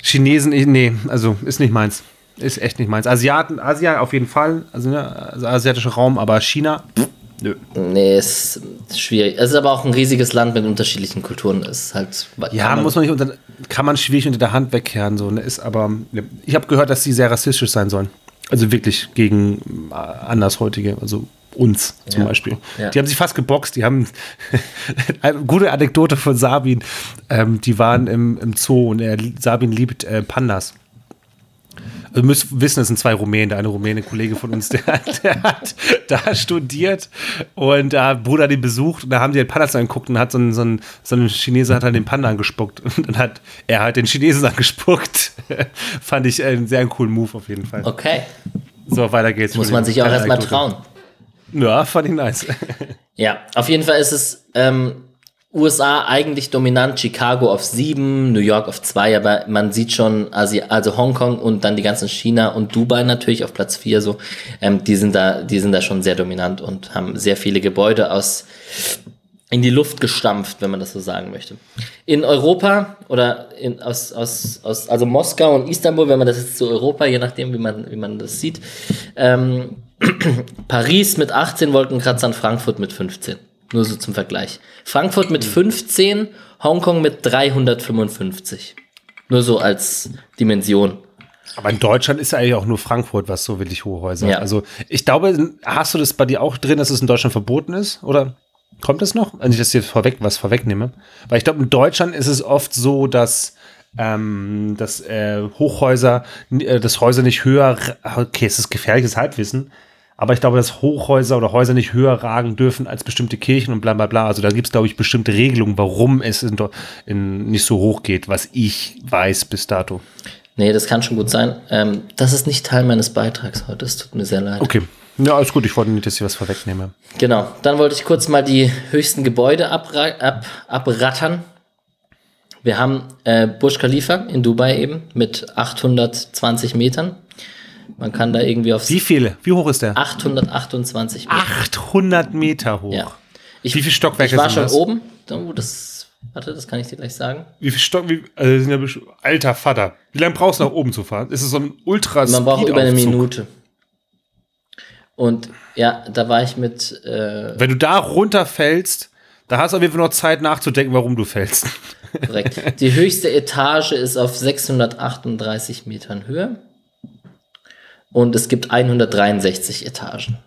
Chinesen, ich- nee, also ist nicht meins. Ist echt nicht meins. Asiaten, Asia auf jeden Fall, also, ne, also asiatischer Raum, aber China, pff, nö. Nee, ist schwierig. Es ist aber auch ein riesiges Land mit unterschiedlichen Kulturen. Ist halt. Ja, kann man- muss man nicht unter, kann man schwierig unter der Hand wegkehren, so, ne, ist aber, ne. ich habe gehört, dass sie sehr rassistisch sein sollen. Also wirklich gegen äh, Andershäutige, also uns zum Ja. Beispiel. Ja. Die haben sich fast geboxt, die haben, [LAUGHS] eine gute Anekdote von Sabin, ähm, die waren im, im Zoo und er, Sabin liebt äh, Pandas. Also ihr müsst wissen, es sind zwei Rumänen. Der eine Rumäne, Kollege von uns, [LAUGHS] der, der hat da studiert und da hat Bruder den besucht und da haben die den Pandas angeguckt und hat so ein, so ein, so ein Chinese hat dann den Panda angespuckt [LAUGHS] und dann hat er halt den Chinesen angespuckt. [LAUGHS] Fand ich einen sehr coolen Move auf jeden Fall. Okay. So, weiter geht's. Muss man sich auch erstmal trauen. Ja, fand ich nice. Ja, auf jeden Fall ist es ähm, USA eigentlich dominant, Chicago auf sieben, New York auf zwei, aber man sieht schon, Asi also Hongkong und dann die ganzen China und Dubai natürlich auf Platz vier so, ähm, die sind da, die sind da schon sehr dominant und haben sehr viele Gebäude aus in die Luft gestampft, wenn man das so sagen möchte. In Europa oder in, aus, aus, aus, also Moskau und Istanbul, wenn man das jetzt zu Europa, je nachdem, wie man, wie man das sieht, ähm, [CLEARS THROAT] Paris mit 18 Wolkenkratzern, Frankfurt mit 15. Nur so zum Vergleich. Frankfurt mit 15, Hongkong mit 355. Nur so als Dimension. Aber in Deutschland ist ja eigentlich auch nur Frankfurt, was so wirklich hohe Häuser Ja. Also ich glaube, hast du das bei dir auch drin, dass es in Deutschland verboten ist? Oder kommt das noch? Also nicht, dass ich jetzt vorweg was vorwegnehme. Weil ich glaube, in Deutschland ist es oft so, dass, ähm, dass äh, Hochhäuser, äh, dass Häuser nicht höher, okay, es ist gefährliches Halbwissen, aber ich glaube, dass Hochhäuser oder Häuser nicht höher ragen dürfen als bestimmte Kirchen und bla bla bla. Also da gibt es, glaube ich, bestimmte Regelungen, warum es in, in nicht so hoch geht, was ich weiß bis dato. Nee, das kann schon gut sein. Ähm, das ist nicht Teil meines Beitrags heute. Es tut mir sehr leid. Okay. Ja, alles gut. Ich wollte nicht, dass ich was vorwegnehme. Genau. Dann wollte ich kurz mal die höchsten Gebäude abra ab abrattern. Wir haben äh, Burj Khalifa in Dubai eben mit 820 Metern. Man kann da irgendwie auf Wie viele? Wie hoch ist der? 828 Meter. 800 Meter hoch. Ja. Ich, Wie viele Stockwerke Ich war sind schon das? oben. Oh, das, warte, das kann ich dir gleich sagen. Wie viel Stock? Wie, also das sind ja alter Vater. Wie lange brauchst du nach oben zu fahren? Ist es so ein ultra Man braucht über eine? Minute. Und ja, da war ich mit, äh, Wenn du da runterfällst, da hast du auf jeden Fall noch Zeit nachzudenken, warum du fällst. korrekt. Die höchste Etage ist auf 638 Metern Höhe. Und es gibt 163 Etagen.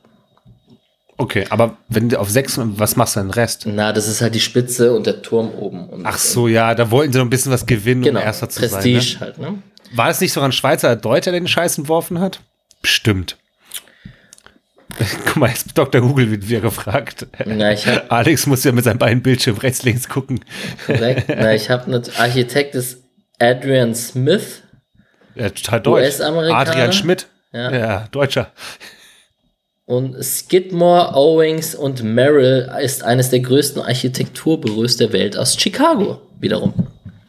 Okay, aber wenn du auf sechs, was machst du denn den Rest? Na, das ist halt die Spitze und der Turm oben. Und, Ach so, ja, da wollten sie noch ein bisschen was gewinnen, genau, um erster zu Prestige sein. halt, ne? Ne? War es nicht sogar ein Schweizer Deutscher, der den Scheiß entworfen hat? Bestimmt. [LAUGHS] Guck mal, jetzt Dr. Google wird wieder gefragt. Na, ich hab, Alex muss ja mit seinem beiden Bildschirm rechts, links gucken. korrekt. Na, ich habe eine Architekt ist Adrian Smith. Ja, total deutsch. US-Amerikaner? Adrian Schmidt. Ja. ja, Deutscher. Und Skidmore, Owings und Merrill ist eines der größten Architekturbüros der Welt aus Chicago wiederum.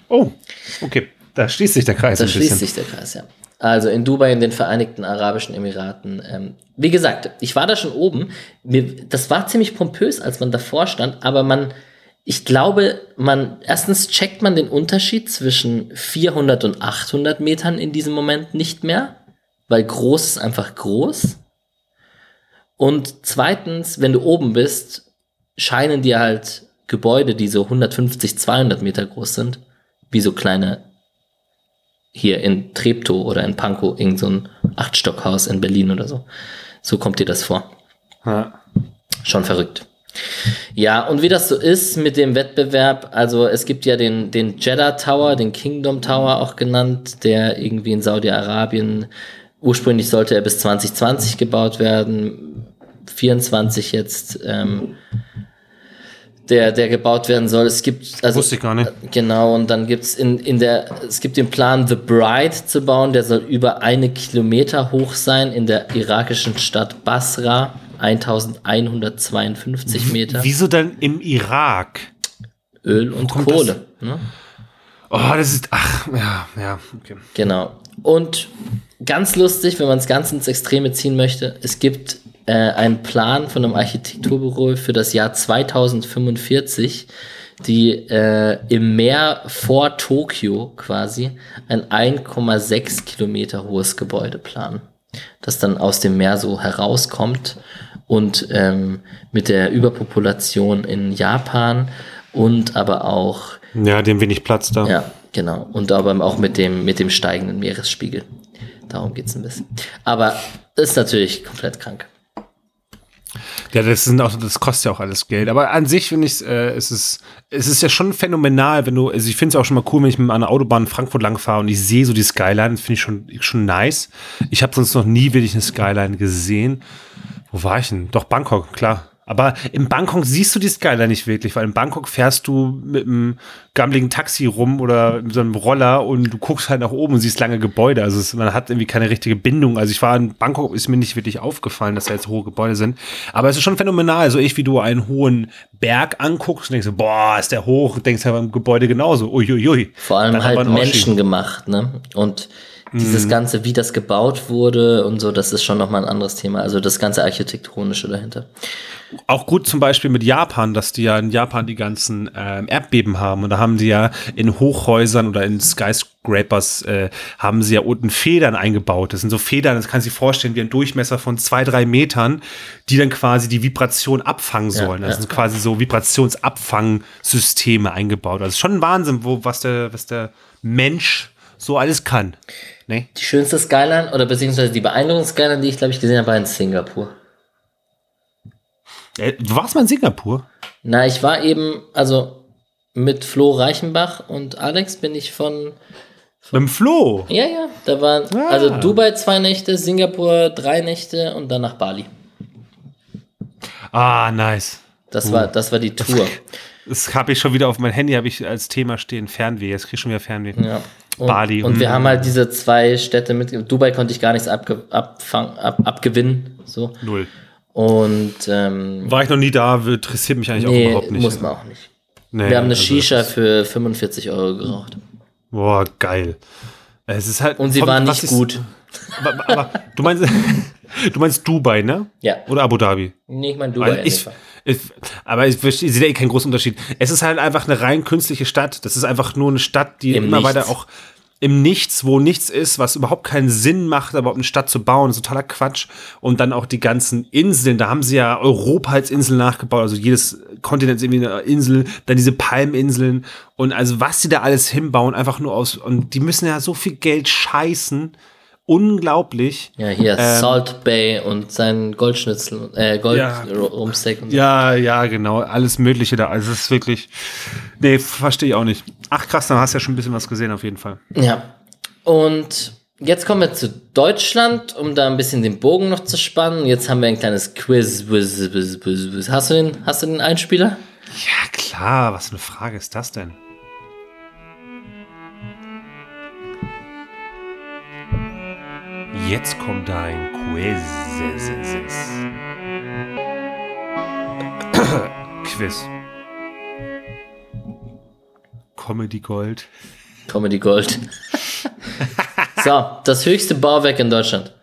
Oh, okay. Da schließt sich der Kreis Da schließt sich der Kreis, ja. Also in Dubai, in den Vereinigten Arabischen Emiraten. Ähm, wie gesagt, ich war da schon oben. Mir, das war ziemlich pompös, als man davor stand, aber man, ich glaube, man, erstens checkt man den Unterschied zwischen 400 und 800 Metern in diesem Moment nicht mehr, weil groß ist einfach groß. Und zweitens, wenn du oben bist, scheinen dir halt Gebäude, die so 150, 200 Meter groß sind, wie so kleine hier in Treptow oder in Pankow, irgend so ein Achtstockhaus in Berlin oder so. So kommt dir das vor. Ja. Schon verrückt. Ja, und wie das so ist mit dem Wettbewerb, also es gibt ja den, den Jeddah Tower, den Kingdom Tower auch genannt, der irgendwie in Saudi-Arabien, ursprünglich sollte er bis 2020 gebaut werden, 24 jetzt, ähm, der, der gebaut werden soll. Es gibt, also, Wusste ich gar nicht. Genau, und dann gibt's in, in der, es gibt den Plan, The Bride zu bauen, der soll über eine Kilometer hoch sein in der irakischen Stadt Basra, 1152 Meter. Wieso dann im Irak? Öl und Kohle. Ne? Oh, das ist, ach, ja, ja, okay. Genau. Und ganz lustig, wenn man es ganz ins Extreme ziehen möchte, es gibt äh, einen Plan von einem Architekturbüro für das Jahr 2045, die äh, im Meer vor Tokio quasi ein 1,6 Kilometer hohes Gebäude planen, das dann aus dem Meer so herauskommt und ähm, mit der Überpopulation in Japan und aber auch Ja, dem wenig Platz da. ja, genau. Und aber auch mit dem, mit dem steigenden Meeresspiegel. Darum geht's ein bisschen. Aber ist natürlich komplett krank. Ja, das sind auch, das kostet ja auch alles Geld. Aber an sich finde ich, äh, es ist, es ist ja schon phänomenal, wenn du, also ich finde es auch schon mal cool, wenn ich mit einer Autobahn in Frankfurt lang fahre und ich sehe so die Skyline, finde ich schon, schon nice. Ich habe sonst noch nie wirklich eine Skyline gesehen. Wo war ich denn? Doch, Bangkok, klar. Aber in Bangkok siehst du die Skyline nicht wirklich, weil in Bangkok fährst du mit einem gammeligen Taxi rum oder mit so einem Roller und du guckst halt nach oben und siehst lange Gebäude. Also es, man hat irgendwie keine richtige Bindung. Also ich war in Bangkok, ist mir nicht wirklich aufgefallen, dass da jetzt hohe Gebäude sind. Aber es ist schon phänomenal. Also ich, wie du einen hohen Berg anguckst und denkst, so, boah, ist der hoch, denkst ja beim Gebäude genauso. Uiuiui. Vor allem Dann halt menschengemacht, ne? Und dieses Ganze, wie das gebaut wurde und so, das ist schon nochmal ein anderes Thema. Also das ganze Architektonische dahinter. Auch gut zum Beispiel mit Japan, dass die ja in Japan die ganzen ähm, Erdbeben haben. Und da haben die ja in Hochhäusern oder in Skyscrapers äh, haben sie ja unten Federn eingebaut. Das sind so Federn, das du dir vorstellen, wie ein Durchmesser von zwei, drei Metern, die dann quasi die Vibration abfangen sollen. ja. Das sind quasi so Vibrationsabfangsysteme eingebaut. Also schon ein Wahnsinn, wo, was der, was der Mensch so alles kann. Ne? Die schönste Skyline oder beziehungsweise die beeindruckendste Skyline, die ich glaube ich gesehen habe, war in Singapur. Äh, du warst mal in Singapur? Na, ich war eben, also mit Flo Reichenbach und Alex bin ich von, Mit dem Flo. ja, ja, da waren, Ah. also Dubai zwei Nächte, Singapur drei Nächte und dann nach Bali. Ah, nice. Das war, das war die Tour. [LAUGHS] Das habe ich schon wieder auf mein Handy, habe ich als Thema stehen, Fernweh. Jetzt krieg ich schon wieder Fernweh. Ja. Und, Bali. Und wir haben halt diese zwei Städte mit. Dubai konnte ich gar nichts abge, abfang, ab, abgewinnen. So. Null. Und ähm, War ich noch nie da, interessiert mich eigentlich auch nee, überhaupt nicht. muss man auch nicht. Nee, Wir haben eine also Shisha für 45 Euro geraucht. Boah, geil. Es ist halt. Und sie waren nicht ist- gut. Aber, aber du meinst, [LAUGHS] du meinst Dubai, ne? Ja. Oder Abu Dhabi? Nee, ich meine Dubai. In ich. Ich, aber ich, ich sehe da eh keinen großen Unterschied. Es ist halt einfach eine rein künstliche Stadt. Das ist einfach nur eine Stadt, die Im immer Nichts. weiter auch im Nichts, wo nichts ist, was überhaupt keinen Sinn macht, aber eine Stadt zu bauen, ist totaler Quatsch. Und dann auch die ganzen Inseln, da haben sie ja Europa als Insel nachgebaut, also jedes Kontinent ist irgendwie eine Insel, dann diese Palminseln und also was sie da alles hinbauen, einfach nur aus, und die müssen ja so viel Geld scheißen, unglaublich. Ja, hier Ähm, Salt Bay und sein Goldschnitzel, äh, Gold Ja. Rumsteak und so. Ja, ja, genau. Alles Mögliche da. Also es ist wirklich. Nee, verstehe ich auch nicht. Ach krass, dann hast du ja schon ein bisschen was gesehen auf jeden Fall. Ja. Und jetzt kommen wir zu Deutschland, um da ein bisschen den Bogen noch zu spannen. Jetzt haben wir ein kleines Quiz. Hast du den, hast du den Einspieler? Ja, klar. Was für eine Frage ist das denn? Jetzt kommt ein Quiz. [COUGHS] Quiz. Comedy Gold. Comedy Gold. [LAUGHS] so, das höchste Bauwerk in Deutschland.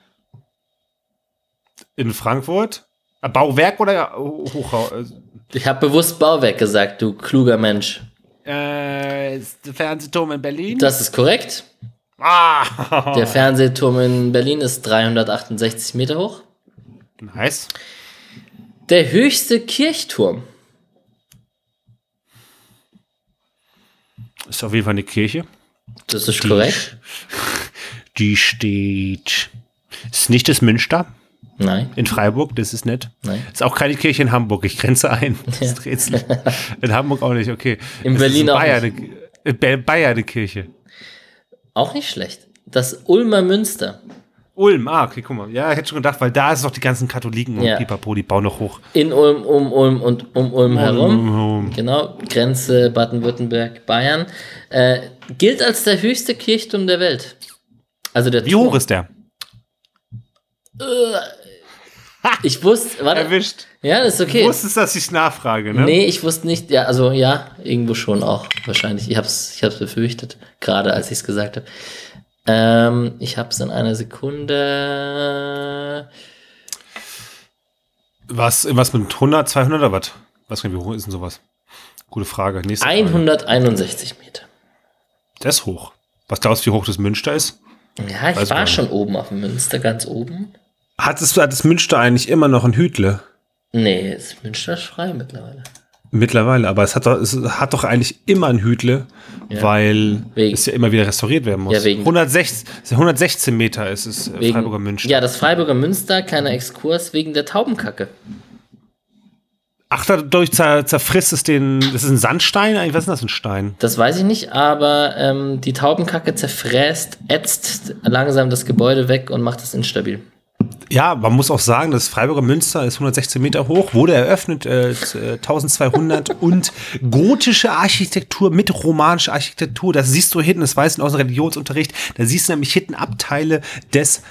In Frankfurt? Äh, Bauwerk oder Hochhaus? Ich habe bewusst Bauwerk gesagt, du kluger Mensch. Äh, ist der Fernsehturm in Berlin? Das ist korrekt. Ah! Der Fernsehturm in Berlin ist 368 Meter hoch. nice. Der höchste Kirchturm. Ist auf jeden Fall eine Kirche. Das ist korrekt. Die steht. Ist nicht das Münster Nein, in Freiburg, das ist nett. nein. Ist auch keine Kirche in Hamburg, ich grenze ein. [LAUGHS] Rätsel. In Hamburg auch nicht, okay. In Berlin in auch Bayern nicht. Eine, Bayern eine Kirche. Auch nicht schlecht. Das Ulmer Münster. Ulm, ah, okay, guck mal. Ja, ich hätte schon gedacht, weil da ist doch die ganzen Katholiken und Ja. Pipapo, die bauen noch hoch. In Ulm, um Ulm und um Ulm herum. Um, Genau, Grenze Baden-Württemberg, Bayern. Äh, gilt als der höchste Kirchturm der Welt. Also der Wie Turm. hoch ist der? Ich wusste, warte. Erwischt. Ja, das ist okay. Du wusstest, dass ich nachfrage, ne? Nee, ich wusste nicht, ja, also ja, irgendwo schon auch, wahrscheinlich. Ich hab's, ich hab's befürchtet, gerade als ich es gesagt habe. Ähm, ich hab's in einer Sekunde. Was, was mit 100, 200 oder was? Was wie hoch ist denn sowas? Gute Frage. Nächste Frage. 161 Meter. Das ist hoch. Was glaubst du, wie hoch das Münster ist? Ja, ich Weiß war schon oben auf dem Münster, ganz oben. Hat das, hat das Münster eigentlich immer noch ein Hütle? Nee, das Münster ist frei mittlerweile. Mittlerweile, aber es hat doch, es hat doch eigentlich immer ein Hütle, Ja. weil Wegen- es ja immer wieder restauriert werden muss. Ja, wegen- 116, 116 Meter ist es äh, Wegen, Freiburger Münster. Ja, das Freiburger Münster, kleiner Exkurs, wegen der Taubenkacke. Ach, dadurch zer, zerfrisst es den. Das ist ein Sandstein? Eigentlich, Was ist denn das für ein Stein? Das weiß ich nicht, aber ähm, die Taubenkacke zerfräst, ätzt langsam das Gebäude weg und macht es instabil. Ja, man muss auch sagen, das Freiburger Münster ist 116 Meter hoch, wurde eröffnet äh, z- äh, 1200 [LAUGHS] und gotische Architektur mit romanischer Architektur. Das siehst du hinten, das weiß ich aus dem Religionsunterricht. Da siehst du nämlich hinten Abteile des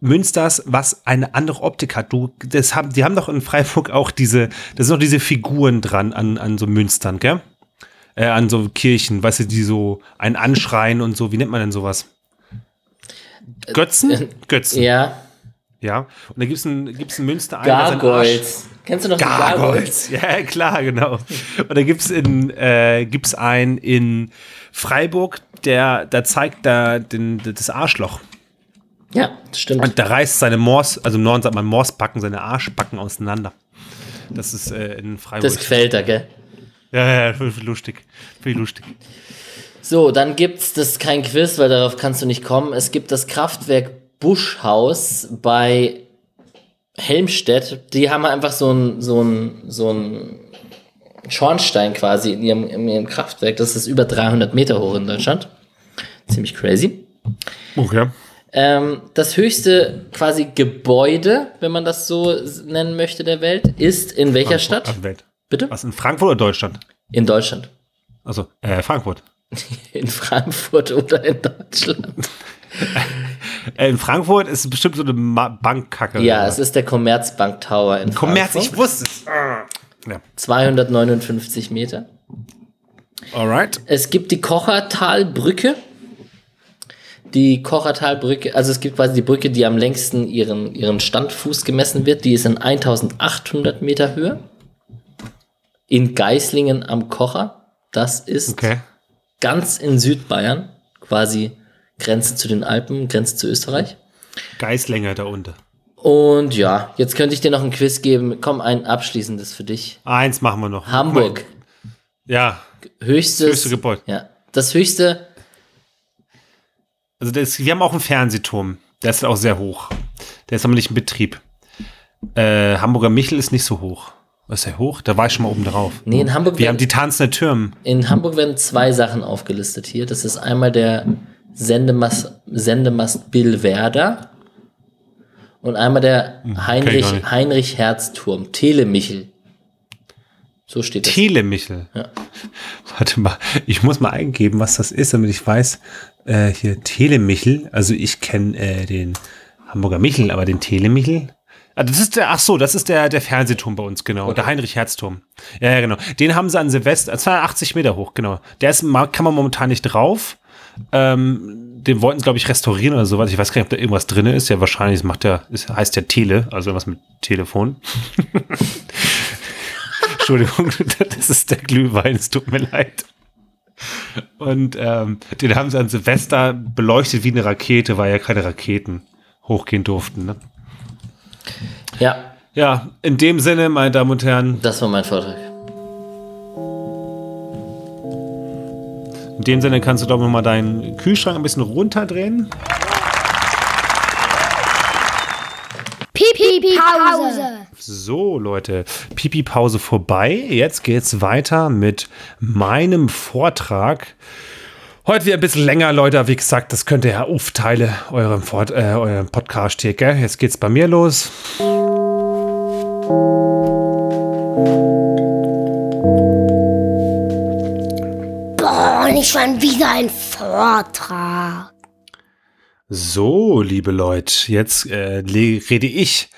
Münsters, was eine andere Optik hat. Du, das haben, die haben doch in Freiburg auch diese, da sind noch diese Figuren dran an, an so Münstern, gell? Äh, an so Kirchen, weißt du, die so einen anschreien und so. Wie nennt man denn sowas? Götzen? Götzen. Ja, Ja, und da gibt es ein, gibt's ein Münster ein, Gargoyles. Kennst du noch Gargoyles, Gargoyles? ja klar, genau. Und da gibt es in, äh, gibt's einen in Freiburg, der, der zeigt da den, das Arschloch. Ja, das stimmt. Und der reißt seine Mors, also im Norden sagt man Morsbacken, seine Arschbacken auseinander. Das ist äh, in Freiburg. Das gefällt dir, gell? ja, ja, ja, viel lustig. Viel lustig. So, dann gibt's das ist kein Quiz, weil darauf kannst du nicht kommen. Es gibt das Kraftwerk Buschhaus bei Helmstedt. Die haben einfach so ein, so ein, so ein Schornstein quasi in ihrem, in ihrem Kraftwerk. Das ist über 300 Meter hoch in Deutschland. Ziemlich crazy. Okay. Ähm, das höchste quasi Gebäude, wenn man das so nennen möchte, der Welt, ist in welcher Stadt? Also Welt. Bitte? Was, in Frankfurt oder Deutschland? In Deutschland. Also, äh, Frankfurt. [LAUGHS] In Frankfurt oder in Deutschland. [LAUGHS] Äh, in Frankfurt ist es bestimmt so eine Bankkacke. Ja, oder es ist der Commerzbank Tower in Kommerz, Frankfurt. ich wusste es. Ja. 259 Meter. Alright. Es gibt die Kochertalbrücke. Die Kochertalbrücke, also es gibt quasi die Brücke, die am längsten ihren, ihren Standfuß gemessen wird. Die ist in 1800 Meter Höhe. In Geislingen am Kocher. Das ist Okay. ganz in Südbayern. Quasi Grenze zu den Alpen, Grenze zu Österreich. Geißlänger da unten. Und ja, jetzt könnte ich dir noch ein Quiz geben. Komm, ein abschließendes für dich. Eins machen wir noch. Hamburg. Ja. Höchstes. Das höchste Gebäude. Ja. Das höchste. Also das, wir haben auch einen Fernsehturm. Der ist auch sehr hoch. Der ist aber nicht in Betrieb. Äh, Hamburger Michel ist nicht so hoch. Was ist der hoch? Da war ich schon mal oben drauf. Nee, in Hamburg Wir haben werden, die tanzenden Türme. in Hamburg werden zwei Sachen aufgelistet hier. Das ist einmal der Sendemast, Sendemast Billwerder und einmal der Hm, Heinrich, nicht. Heinrich Herzturm, Telemichel. So steht das. Telemichel. Ja. [LAUGHS] Warte mal, ich muss mal eingeben, was das ist, damit ich weiß. Äh, hier Telemichel. Also ich kenne äh, den Hamburger Michel, aber den Telemichel. Ah, das ist der, ach so, das ist der, der Fernsehturm bei uns, genau. Der Heinrich Herzturm. Ja, ja, genau. Den haben sie an Silvester, 280 Meter hoch, genau. Der ist, kann man momentan nicht drauf. Ähm, den wollten sie, glaube ich, restaurieren oder sowas. Ich weiß gar nicht, ob da irgendwas drin ist. Ja, wahrscheinlich macht der, ist, heißt der Tele, also irgendwas mit Telefon. [LAUGHS] Entschuldigung, das ist der Glühwein, es tut mir leid. Und ähm, den haben sie an Silvester beleuchtet wie eine Rakete, weil ja keine Raketen hochgehen durften. Ne? Ja, Ja, in dem Sinne, meine Damen und Herren, das war mein Vortrag. In dem Sinne kannst du doch noch mal deinen Kühlschrank ein bisschen runterdrehen. Pipi Pause. So, Leute, Pipi-Pause vorbei. Jetzt geht's weiter mit meinem Vortrag. Heute wieder ein bisschen länger, Leute. Wie gesagt, das könnt ihr ja aufteile eurem, Fort, äh, eurem Podcast hier, gell? Jetzt geht's bei mir los. Boah, nicht schon wieder ein Vortrag. So, liebe Leute, jetzt äh, rede ich.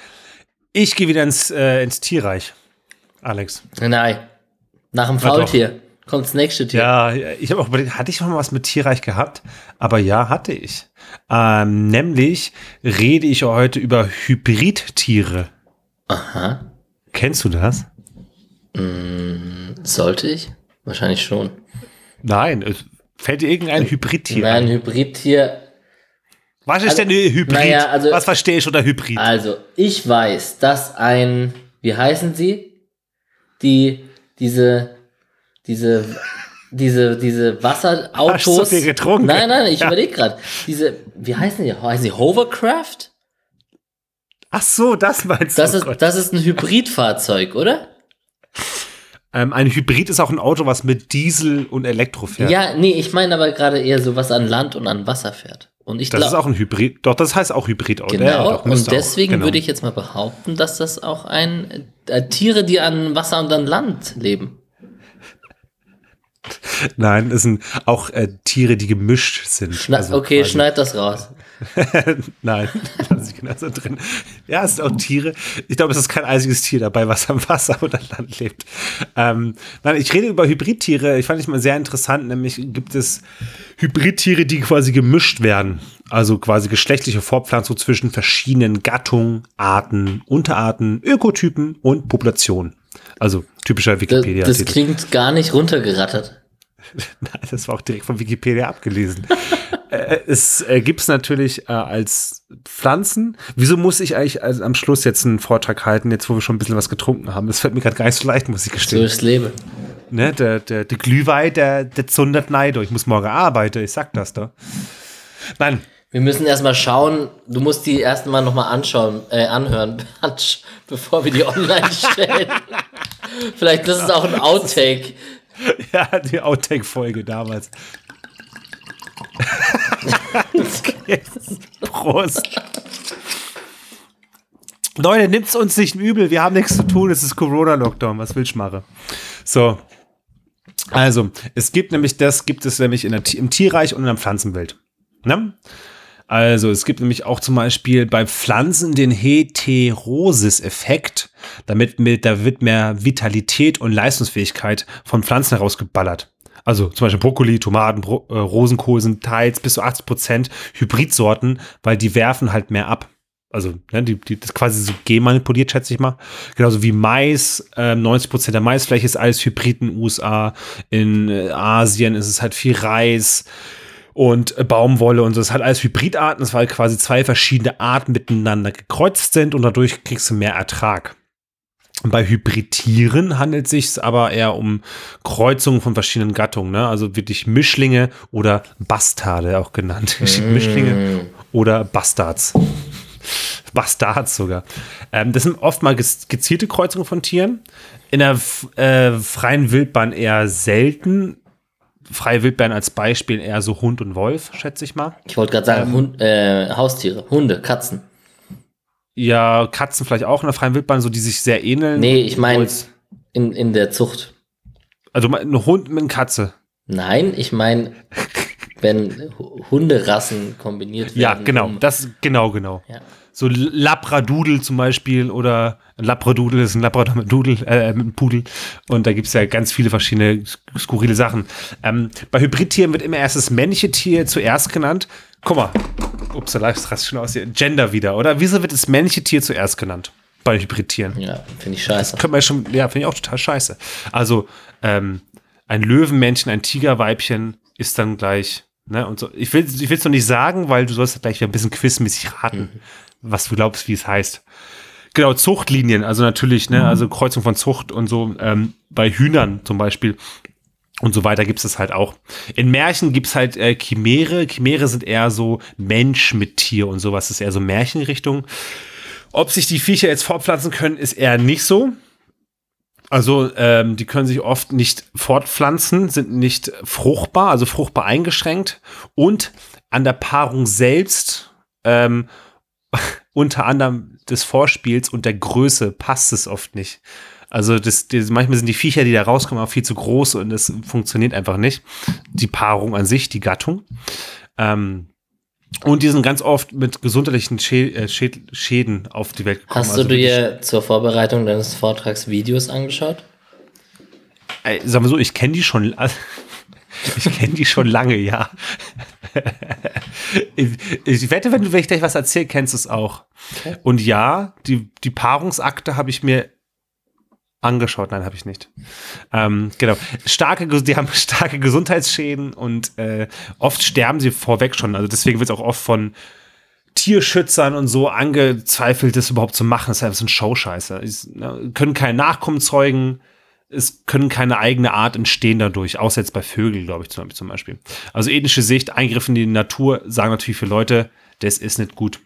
Ich gehe wieder ins, äh, ins Tierreich. Alex. Nein, nach dem. Faultier kommt das nächste Tier. Ja, ich habe auch überlegt, hatte ich schon mal was mit Tierreich gehabt? Aber ja, hatte ich. Ähm, nämlich rede ich heute über Hybridtiere. Aha, Kennst du das? sollte ich? Wahrscheinlich schon. Nein. es- Fällt dir irgendein Hybridtier Nein, ein? Hybridtier. Was ist also- denn Hybrid? naja, also- was verstehe ich unter Hybrid? Also, ich weiß, dass ein, wie heißen sie? Die, diese, diese, diese, diese Wasserautos. Hast du viel getrunken? Nein, nein, ich Ja. überlege gerade. Diese, wie heißen die? Heißen die Hovercraft? Ach so, das meinst Das du. ist, Gott. das ist ein Hybridfahrzeug, oder? Ähm, ein Hybrid ist auch ein Auto, was mit Diesel und Elektro fährt. Ja, nee, ich meine aber gerade eher so was an Land und an Wasser fährt. Und ich Das ist auch ein Hybrid. Doch, das heißt auch Hybridauto. genau, Ja, doch, und deswegen genau. würde ich jetzt mal behaupten, dass das auch ein äh, Tiere, die an Wasser und an Land leben. Nein, es sind auch äh, Tiere, die gemischt sind. Schna Also okay, quasi- schneid das raus. [LAUGHS] Nein, [LAUGHS] lass ich genau so drin. Ja, es sind auch Tiere. Ich glaube, es ist kein einziges Tier dabei, was am Wasser oder Land lebt. Ähm, nein, ich rede über Hybridtiere. Ich fand ich mal sehr interessant. Nämlich gibt es Hybridtiere, die quasi gemischt werden. Also quasi geschlechtliche Fortpflanzung zwischen verschiedenen Gattungen, Arten, Unterarten, Ökotypen und Populationen. Also typischer Das, Wikipedia. das klingt gar nicht runtergerattert. [LAUGHS] Nein, das war auch direkt von Wikipedia abgelesen. [LAUGHS] äh, es äh, gibt es natürlich äh, als Pflanzen. Wieso muss ich eigentlich als, am Schluss jetzt einen Vortrag halten, jetzt wo wir schon ein bisschen was getrunken haben? Das fällt mir gerade gar nicht so leicht, muss ich So gestehen. ist Leben. ne, der, der, der Glühwein, der, der zundert Neido. Ich muss morgen arbeiten, ich sag das da. Nein, Wir müssen erstmal schauen, du musst die erst mal nochmal anschauen, äh, anhören, [LAUGHS] bevor wir die online stellen. Vielleicht das ist auch ein Outtake. [LAUGHS] ja, die Outtake-Folge damals. [LAUGHS] Prost. Leute, nimmt's uns nicht übel, wir haben nichts zu tun, es ist Corona-Lockdown, was will ich machen? So. Also, es gibt nämlich das, gibt es nämlich der, im Tierreich und in der Pflanzenwelt. Ne? Also, es gibt nämlich auch zum Beispiel bei Pflanzen den Heterosis-Effekt. Damit mit, da wird mehr Vitalität und Leistungsfähigkeit von Pflanzen herausgeballert. Also zum Beispiel Brokkoli, Tomaten, Bro äh, Rosenkohl sind teils bis zu 80 Prozent Hybridsorten, weil die werfen halt mehr ab. Also, ne, die, die, das ist quasi so genmanipuliert, schätze ich mal. Genauso wie Mais. Ähm, 90 Prozent der Maisfläche ist alles Hybrid in den USA. In äh, Asien ist es halt viel Reis und äh, Baumwolle und so. Das ist halt alles Hybridarten. Das war halt quasi zwei verschiedene Arten miteinander gekreuzt sind und dadurch kriegst du mehr Ertrag. Bei Hybridtieren handelt es sich aber eher um Kreuzungen von verschiedenen Gattungen, ne? also wirklich Mischlinge oder Bastarde auch genannt. [LAUGHS] Mischlinge oder Bastards. Bastards sogar. Ähm, das sind oft mal gezielte Kreuzungen von Tieren. In der äh, freien Wildbahn eher selten. Freie Wildbahn als Beispiel eher so Hund und Wolf, schätze ich mal. Ich wollte gerade sagen, ähm, Hund, äh, Haustiere, Hunde, Katzen. Ja, Katzen vielleicht auch in der freien Wildbahn, so die sich sehr ähneln. Nee, ich meine in, in der Zucht. Also ein Hund mit einer Katze. Nein, ich meine, [LAUGHS] wenn Hunderassen kombiniert werden. Ja, genau, um das, genau, genau. Ja. So Labradudel zum Beispiel oder Labradudel ist ein Labrador mit Dudel, äh, mit einem Pudel. Und da gibt es ja ganz viele verschiedene skurrile Sachen. Ähm, bei Hybridtieren wird immer erst das männliche Tier zuerst genannt. Guck mal, ups, da rast schon aus hier. Gender wieder, oder? Wieso wird das männliche Tier zuerst genannt? Bei Hybridtieren. Ja, finde ich scheiße. Können wir schon, ja, finde ich auch total scheiße. Also, ähm, ein Löwenmännchen, ein Tigerweibchen ist dann gleich, ne, und so. Ich will, ich es noch nicht sagen, weil du sollst gleich wieder ein bisschen quizmäßig raten, mhm. Was du glaubst, wie es heißt. Genau, Zuchtlinien, also natürlich, ne, also Kreuzung von Zucht und so, ähm, bei Hühnern zum Beispiel und so weiter gibt es halt auch. In Märchen gibt es halt äh, Chimäre. Chimäre sind eher so Mensch mit Tier und sowas, das ist eher so Märchenrichtung. Ob sich die Viecher jetzt fortpflanzen können, ist eher nicht so. Also ähm, die können sich oft nicht fortpflanzen, sind nicht fruchtbar, also fruchtbar eingeschränkt. Und an der Paarung selbst, ähm, [LAUGHS] unter anderem des Vorspiels und der Größe, passt es oft nicht. Also das, das, manchmal sind die Viecher, die da rauskommen, auch viel zu groß und das funktioniert einfach nicht. Die Paarung an sich, die Gattung. Ähm, und die sind ganz oft mit gesundheitlichen äh, Schäden auf die Welt gekommen. Hast du also dir zur Vorbereitung deines Vortrags Videos angeschaut? Ey, sagen wir so, ich kenne die schon. [LAUGHS] Ich kenne die schon lange, ja. Ich, wette, wenn, du, wenn ich gleich was erzähle, kennst du es auch. Okay. Und ja, die, die Paarungsakte habe ich mir angeschaut. Nein, habe ich nicht. Ähm, genau. Starke, die haben [LAUGHS] starke Gesundheitsschäden und äh, oft sterben sie vorweg schon. Also deswegen wird es auch oft von Tierschützern und so angezweifelt, das überhaupt zu machen. Das ist einfach so ein Showscheiße. Ne, können keinen Nachkommen zeugen. Es können keine eigene Art entstehen dadurch, außer jetzt bei Vögeln, glaube ich, zum Beispiel. Also ethnische Sicht, Eingriff in die Natur, sagen natürlich für Leute, das ist nicht gut.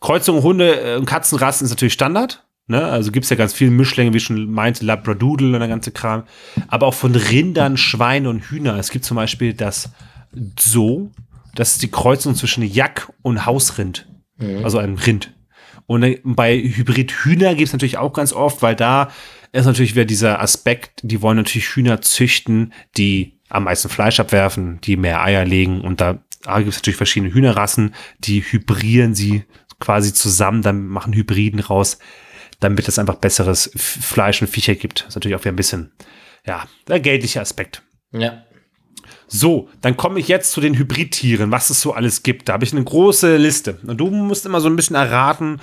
Kreuzung Hunde äh, und Katzenrassen ist natürlich Standard. Ne? Also gibt es ja ganz viele Mischlänge, wie schon meinte, Labradoodle und der ganze Kram. Aber auch von Rindern, Schweinen und Hühner. Es gibt zum Beispiel das So, das ist die Kreuzung zwischen Jack und Hausrind. Mhm. Also ein Rind. Und bei Hybrid-Hühner gibt es natürlich auch ganz oft, weil da ist natürlich wieder dieser Aspekt, die wollen natürlich Hühner züchten, die am meisten Fleisch abwerfen, die mehr Eier legen. Und da, gibt es natürlich verschiedene Hühnerrassen, die hybrieren sie quasi zusammen, dann machen Hybriden raus damit es einfach besseres Fleisch und Viecher gibt. Das ist natürlich auch wieder ein bisschen, ja, der geldliche Aspekt. Ja. So, dann komme ich jetzt zu den Hybridtieren, was es so alles gibt. Da habe ich eine große Liste. Und du musst immer so ein bisschen erraten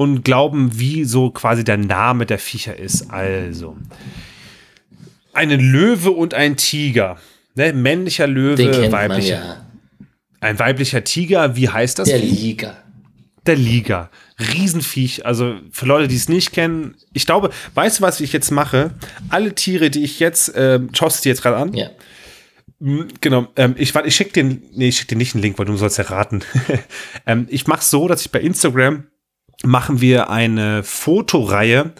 und glauben, wie so quasi der Name der Viecher ist. Also, eine Löwe und ein Tiger. Ne? Männlicher Löwe, weiblicher. Ja. Ein weiblicher Tiger, wie heißt das? Der Liga. Der Liga. Riesenviech. Also für Leute, die es nicht kennen, ich glaube, weißt du, was ich jetzt mache? Alle Tiere, die ich jetzt, äh, schaust du dir jetzt gerade an? Ja. Genau, ähm, ich, ich schicke den, nee, ich schicke dir nicht einen Link, weil du sollst ja raten. [LAUGHS] ähm, ich mache so, dass ich bei Instagram machen wir eine Fotoreihe,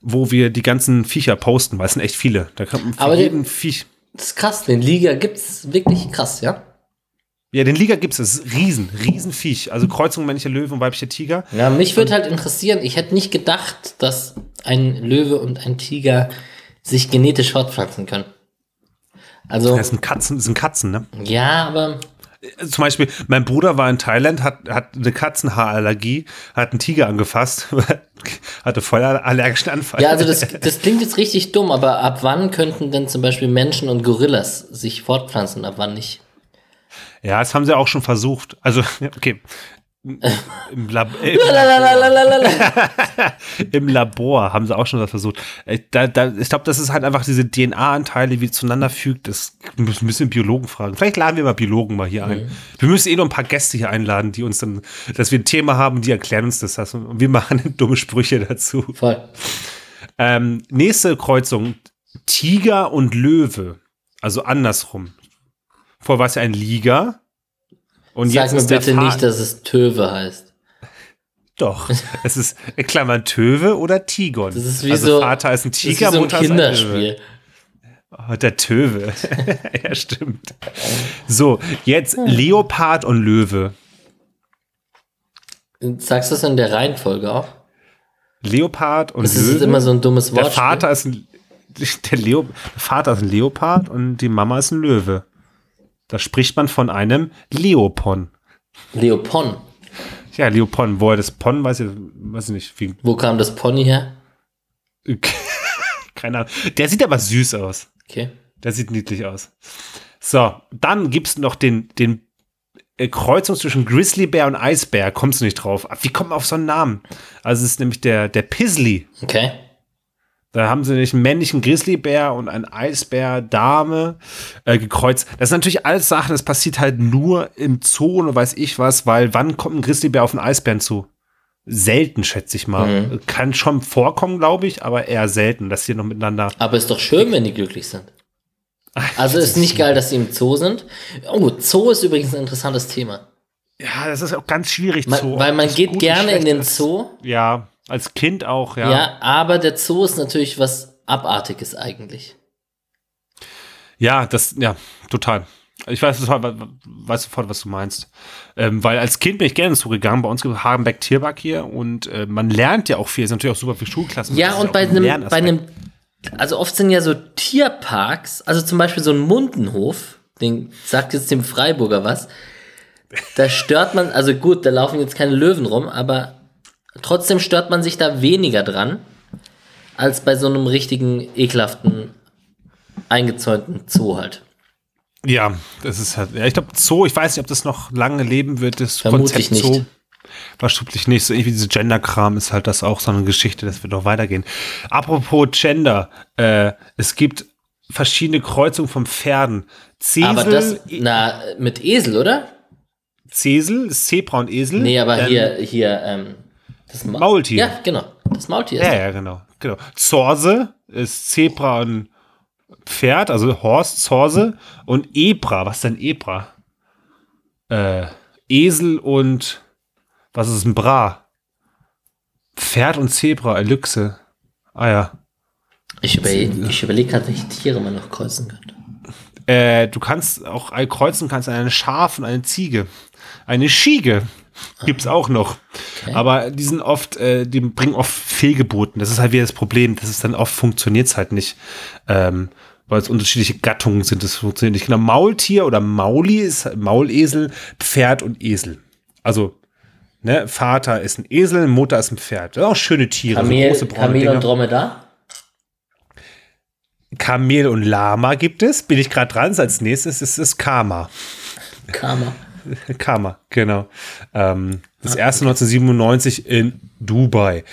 wo wir die ganzen Viecher posten, weil es sind echt viele. Da kann man Aber jeden Viech. Das ist krass, den Liga gibt's wirklich krass, ja? Ja, den Liga gibt es. Das ist riesen, riesen Viech. Also Kreuzung männlicher Löwe und weiblicher Tiger. Ja, mich würde halt interessieren, ich hätte nicht gedacht, dass ein Löwe und ein Tiger sich genetisch fortpflanzen können. Also. Das sind Katzen, das sind Katzen, ne? Ja, aber. Zum Beispiel, mein Bruder war in Thailand, hat, hat eine Katzenhaarallergie, hat einen Tiger angefasst, [LAUGHS] hatte voll allergischen Anfall. Ja, also das, das klingt jetzt richtig dumm, aber ab wann könnten denn zum Beispiel Menschen und Gorillas sich fortpflanzen, ab wann nicht? Ja, das haben sie auch schon versucht. Also, [LAUGHS] okay. Im, Lab [LAUGHS] im, Im, Labor haben sie auch schon was versucht. Äh, da, da, ich glaube, das ist halt einfach diese DNA-Anteile, wie zueinander fügt. Das müssen Biologen fragen. Vielleicht laden wir mal Biologen mal hier ein. Mhm. Wir müssen eh noch ein paar Gäste hier einladen, die uns dann, dass wir ein Thema haben, die erklären uns das. Und wir machen [LAUGHS] dumme Sprüche dazu. Voll. Ähm, nächste Kreuzung: Tiger und Löwe. Also andersrum. Vorher war es ja ein Liga. Und Sag jetzt mir bitte nicht, dass es Töwe heißt. Doch, [LAUGHS] es ist in Klammern Töwe oder Tigon. Das ist wie also so, Vater ist ein das ist Tiger, so ein Mutter ist ein. Kinderspiel. Oh, der Töwe. [LAUGHS] ja, stimmt. So, jetzt Leopard und Löwe. Sagst du das in der Reihenfolge auch? Leopard und Das Löwe. ist immer so ein dummes Wort. der Vater ist ein [LAUGHS] der, Leo, der Vater ist ein Leopard und die Mama ist ein Löwe. Da spricht man von einem Leopon. Leopon. Ja, Leopon. Woher das Pon, weiß ich, weiß ich nicht. Wie, Wo kam das Pony her? [LAUGHS] keine Ahnung. Der sieht aber süß aus. Okay. Der sieht niedlich aus. So, dann gibt es noch den, den äh, Kreuzung zwischen Grizzlybär und Eisbär. Kommst du nicht drauf? Wie kommt man auf so einen Namen? Also es ist nämlich der, der Pizzly. Okay. Da haben sie nämlich einen männlichen Grizzlybär und einen Eisbär-Dame äh, gekreuzt. Das sind natürlich alles Sachen, das passiert halt nur im Zoo und weiß ich was, weil wann kommt ein Grizzlybär auf einen Eisbären zu? Selten, schätze ich mal. Kann schon vorkommen, glaube ich, aber eher selten, dass die noch miteinander. Aber ist doch schön, wenn die glücklich sind. Also ist nicht geil, dass sie im Zoo sind. Oh, Zoo ist übrigens ein interessantes Thema. Ja, das ist auch ganz schwierig. Man, Zoo. weil man geht gerne in den ist. Zoo. Ja, als Kind auch, ja. Ja. aber der Zoo ist natürlich was Abartiges eigentlich. Ja, das, ja, total. Ich weiß weiß sofort, was du meinst. Ähm, weil als Kind bin ich gerne zugegangen. Bei uns gibt es Hagenbeck Tierpark hier und äh, man lernt ja auch viel. Es sind natürlich auch super viele Schulklassen. Ja, ist und bei ein einem, bei Lernaspekt. einem, also oft sind ja so Tierparks, also zum Beispiel so ein Mundenhof, den sagt jetzt dem Freiburger was. Da stört man, also gut, da laufen jetzt keine Löwen rum, aber trotzdem stört man sich da weniger dran, als bei so einem richtigen, ekelhaften, eingezäunten Zoo halt. Ja, das ist halt, ja, ich glaube, Zoo, ich weiß nicht, ob das noch lange leben wird, das Vermutlich Konzept nicht. Zoo. Wahrscheinlich nicht. So irgendwie diese Gender-Kram ist halt das auch so eine Geschichte, das wird noch weitergehen. Apropos Gender, äh, es gibt verschiedene Kreuzungen von Pferden. Zesel, Aber das, na, mit Esel, oder? Zesel, ist Zebra und Esel. Nee, aber Dann- hier, hier, ähm, das Ma Maultier. Ja, genau. Das Maultier ist. Ja, ja, genau. genau. Zorse ist Zebra und Pferd, also Horst, Zorse. Und Ebra, was ist denn Ebra? Äh, Esel und was ist ein Bra? Pferd und Zebra, Elyxe. Ah ja. Ich überlege ich überleg gerade, welche Tiere man noch kreuzen könnte. Äh, du kannst auch kreuzen kannst eine Schaf und eine Ziege. Eine Schiege gibt's auch noch. Aber die sind oft, äh, die bringen oft Fehlgeburten. Das ist halt wieder das Problem. Das ist dann oft funktioniert's halt nicht. Ähm, weil es unterschiedliche Gattungen sind. Das funktioniert nicht. Genau, Maultier oder Mauli ist Maulesel, Pferd und Esel. Also, ne, Vater ist ein Esel, Mutter ist ein Pferd. Das sind auch schöne Tiere. so Kamel, braune Kamel und Dromedar? Kamel und Lama gibt es. Bin ich gerade dran. Als nächstes ist es Karma. Karma. [LAUGHS] Karma, genau. Ähm, das erste 1997 in Dubai.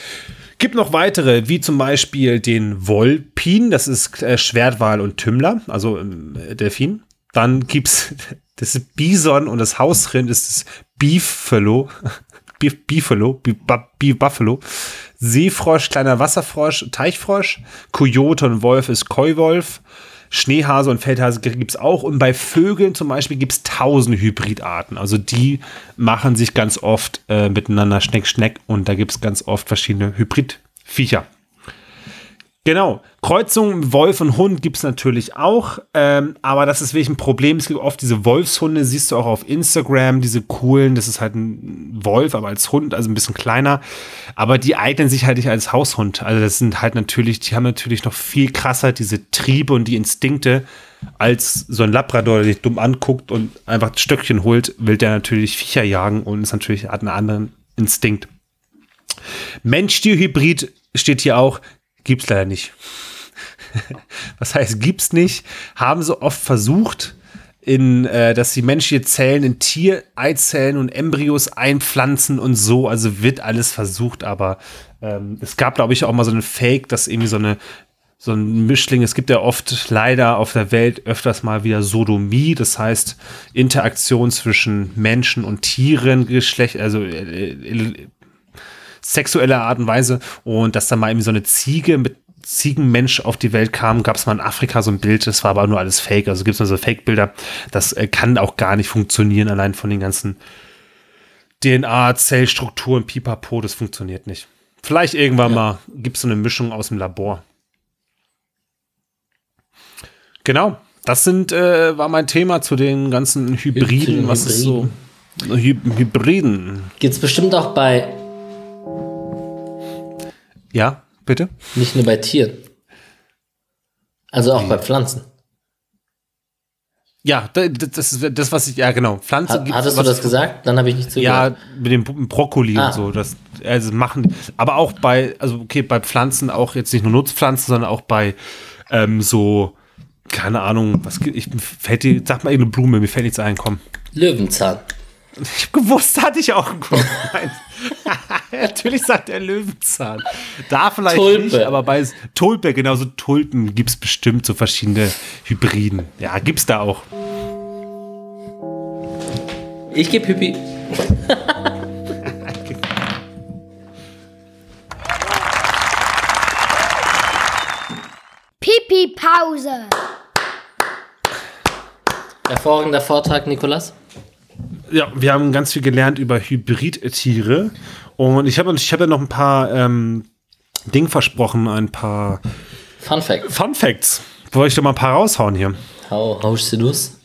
Gibt noch weitere, wie zum Beispiel den Wolpin, das ist äh, Schwertwal und Tümmler, also ähm, Delfin. Dann gibt's [LAUGHS] das Bison und das Hausrind ist das Beefalo, [LAUGHS] Beef, Beefalo, Beef, Beef Buffalo. Seefrosch, kleiner Wasserfrosch, Teichfrosch. Kojote und Wolf ist Koi-Wolf. Schneehase und Feldhase gibt's auch. Und bei Vögeln zum Beispiel gibt's tausend Hybridarten. Also die machen sich ganz oft äh, miteinander Schneck, Schneck. Und da gibt's ganz oft verschiedene Hybridviecher. Genau. Kreuzung Wolf und Hund gibt's natürlich auch. Ähm, aber das ist wirklich ein Problem. Es gibt oft diese Wolfshunde, siehst du auch auf Instagram, diese coolen. Das ist halt ein Wolf, aber als Hund, also ein bisschen kleiner. Aber die eignen sich halt nicht als Haushund. Also das sind halt natürlich, die haben natürlich noch viel krasser diese Triebe und die Instinkte als so ein Labrador, der dich dumm anguckt und einfach ein Stöckchen holt, will der natürlich Viecher jagen und ist natürlich hat einen anderen Instinkt. Mensch-Tier-Hybrid steht hier auch, gibt's leider nicht. [LAUGHS] Was heißt, gibt's nicht? Haben sie oft versucht, in, äh, dass die menschliche Zellen in Tier-Eizellen und Embryos einpflanzen und so. Also wird alles versucht, aber ähm, es gab, glaube ich, auch mal so einen Fake, dass irgendwie so eine so ein Mischling. Es gibt ja oft leider auf der Welt öfters mal wieder Sodomie, das heißt Interaktion zwischen Menschen und Tieren, Geschlecht, also äh, äh, sexuelle Art und Weise und dass da mal irgendwie so eine Ziege mit Ziegenmensch auf die Welt kam, gab es mal in Afrika so ein Bild, das war aber nur alles Fake. Also gibt es nur so Fake-Bilder. Das äh, kann auch gar nicht funktionieren, allein von den ganzen DNA, Zellstrukturen, Pipapo, das funktioniert nicht. Vielleicht irgendwann ja. mal gibt es so eine Mischung aus dem Labor. Genau, das sind, äh, war mein Thema zu den ganzen Hybriden. was ist so? Hy Hybriden. Gibt es bestimmt auch bei. Ja, bitte? Nicht nur bei Tieren. Also auch bei Pflanzen. Ja, das ist das, was ich, ja genau. Pflanzen Hat, Hattest du das gesagt? Dann habe ich nicht zugehört. Ja, mit dem Brokkoli ah. und so. Das also machen, aber auch bei, also okay, bei Pflanzen auch jetzt nicht nur Nutzpflanzen, sondern auch bei ähm, so, keine Ahnung, was ich fällt dir, sag mal irgendeine Blume, mir fällt nichts ein, komm. Löwenzahn. Ich hab gewusst, hatte ich auch im Kopf. [LAUGHS] [LAUGHS] Natürlich sagt er Löwenzahn. Da vielleicht Tulpe. nicht, aber bei Tulpe, genauso Tulpen gibt es bestimmt so verschiedene Hybriden. Ja, gibt's da auch. Ich gebe Hüppi. [LAUGHS] Pipi-Pause. Hervorragender Vortrag, Nikolas ja, wir haben ganz viel gelernt über Hybridtiere. Und ich habe ich hab ja noch ein paar ähm, Dinge versprochen, ein paar Fun Facts. Fun Facts. Wollte ich doch mal ein paar raushauen hier. Hau, haust du das?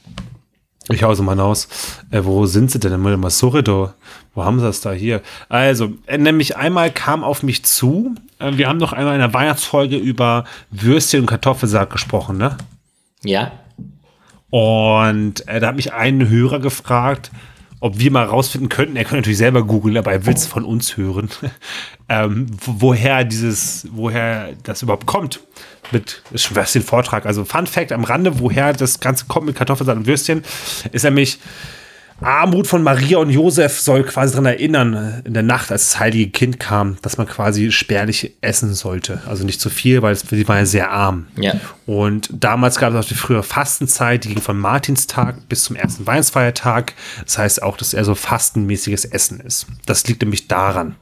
Ich hause mal raus. Äh, wo sind sie denn? Mal Surredo. Wo haben sie das da hier? Also, äh, nämlich einmal kam auf mich zu, äh, wir haben noch einmal in der Weihnachtsfolge über Würstchen und Kartoffelsack gesprochen, ne? Ja. Und äh, da hat mich ein Hörer gefragt, ob wir mal rausfinden könnten, er könnte natürlich selber googeln, aber er will es von uns hören, [LAUGHS] ähm, woher dieses, woher das überhaupt kommt mit was den Vortrag. Also Fun Fact am Rande, woher das Ganze kommt mit Kartoffelsalat und Würstchen, ist nämlich Armut von Maria und Josef soll quasi daran erinnern, äh, in der Nacht, als das heilige Kind kam, dass man quasi spärlich essen sollte. Also nicht zu viel, weil sie waren ja sehr arm. Ja. Und damals gab es auch die frühe Fastenzeit, die ging von Martinstag bis zum ersten Weihnachtsfeiertag. Das heißt auch, dass er so fastenmäßiges Essen ist. Das liegt nämlich daran.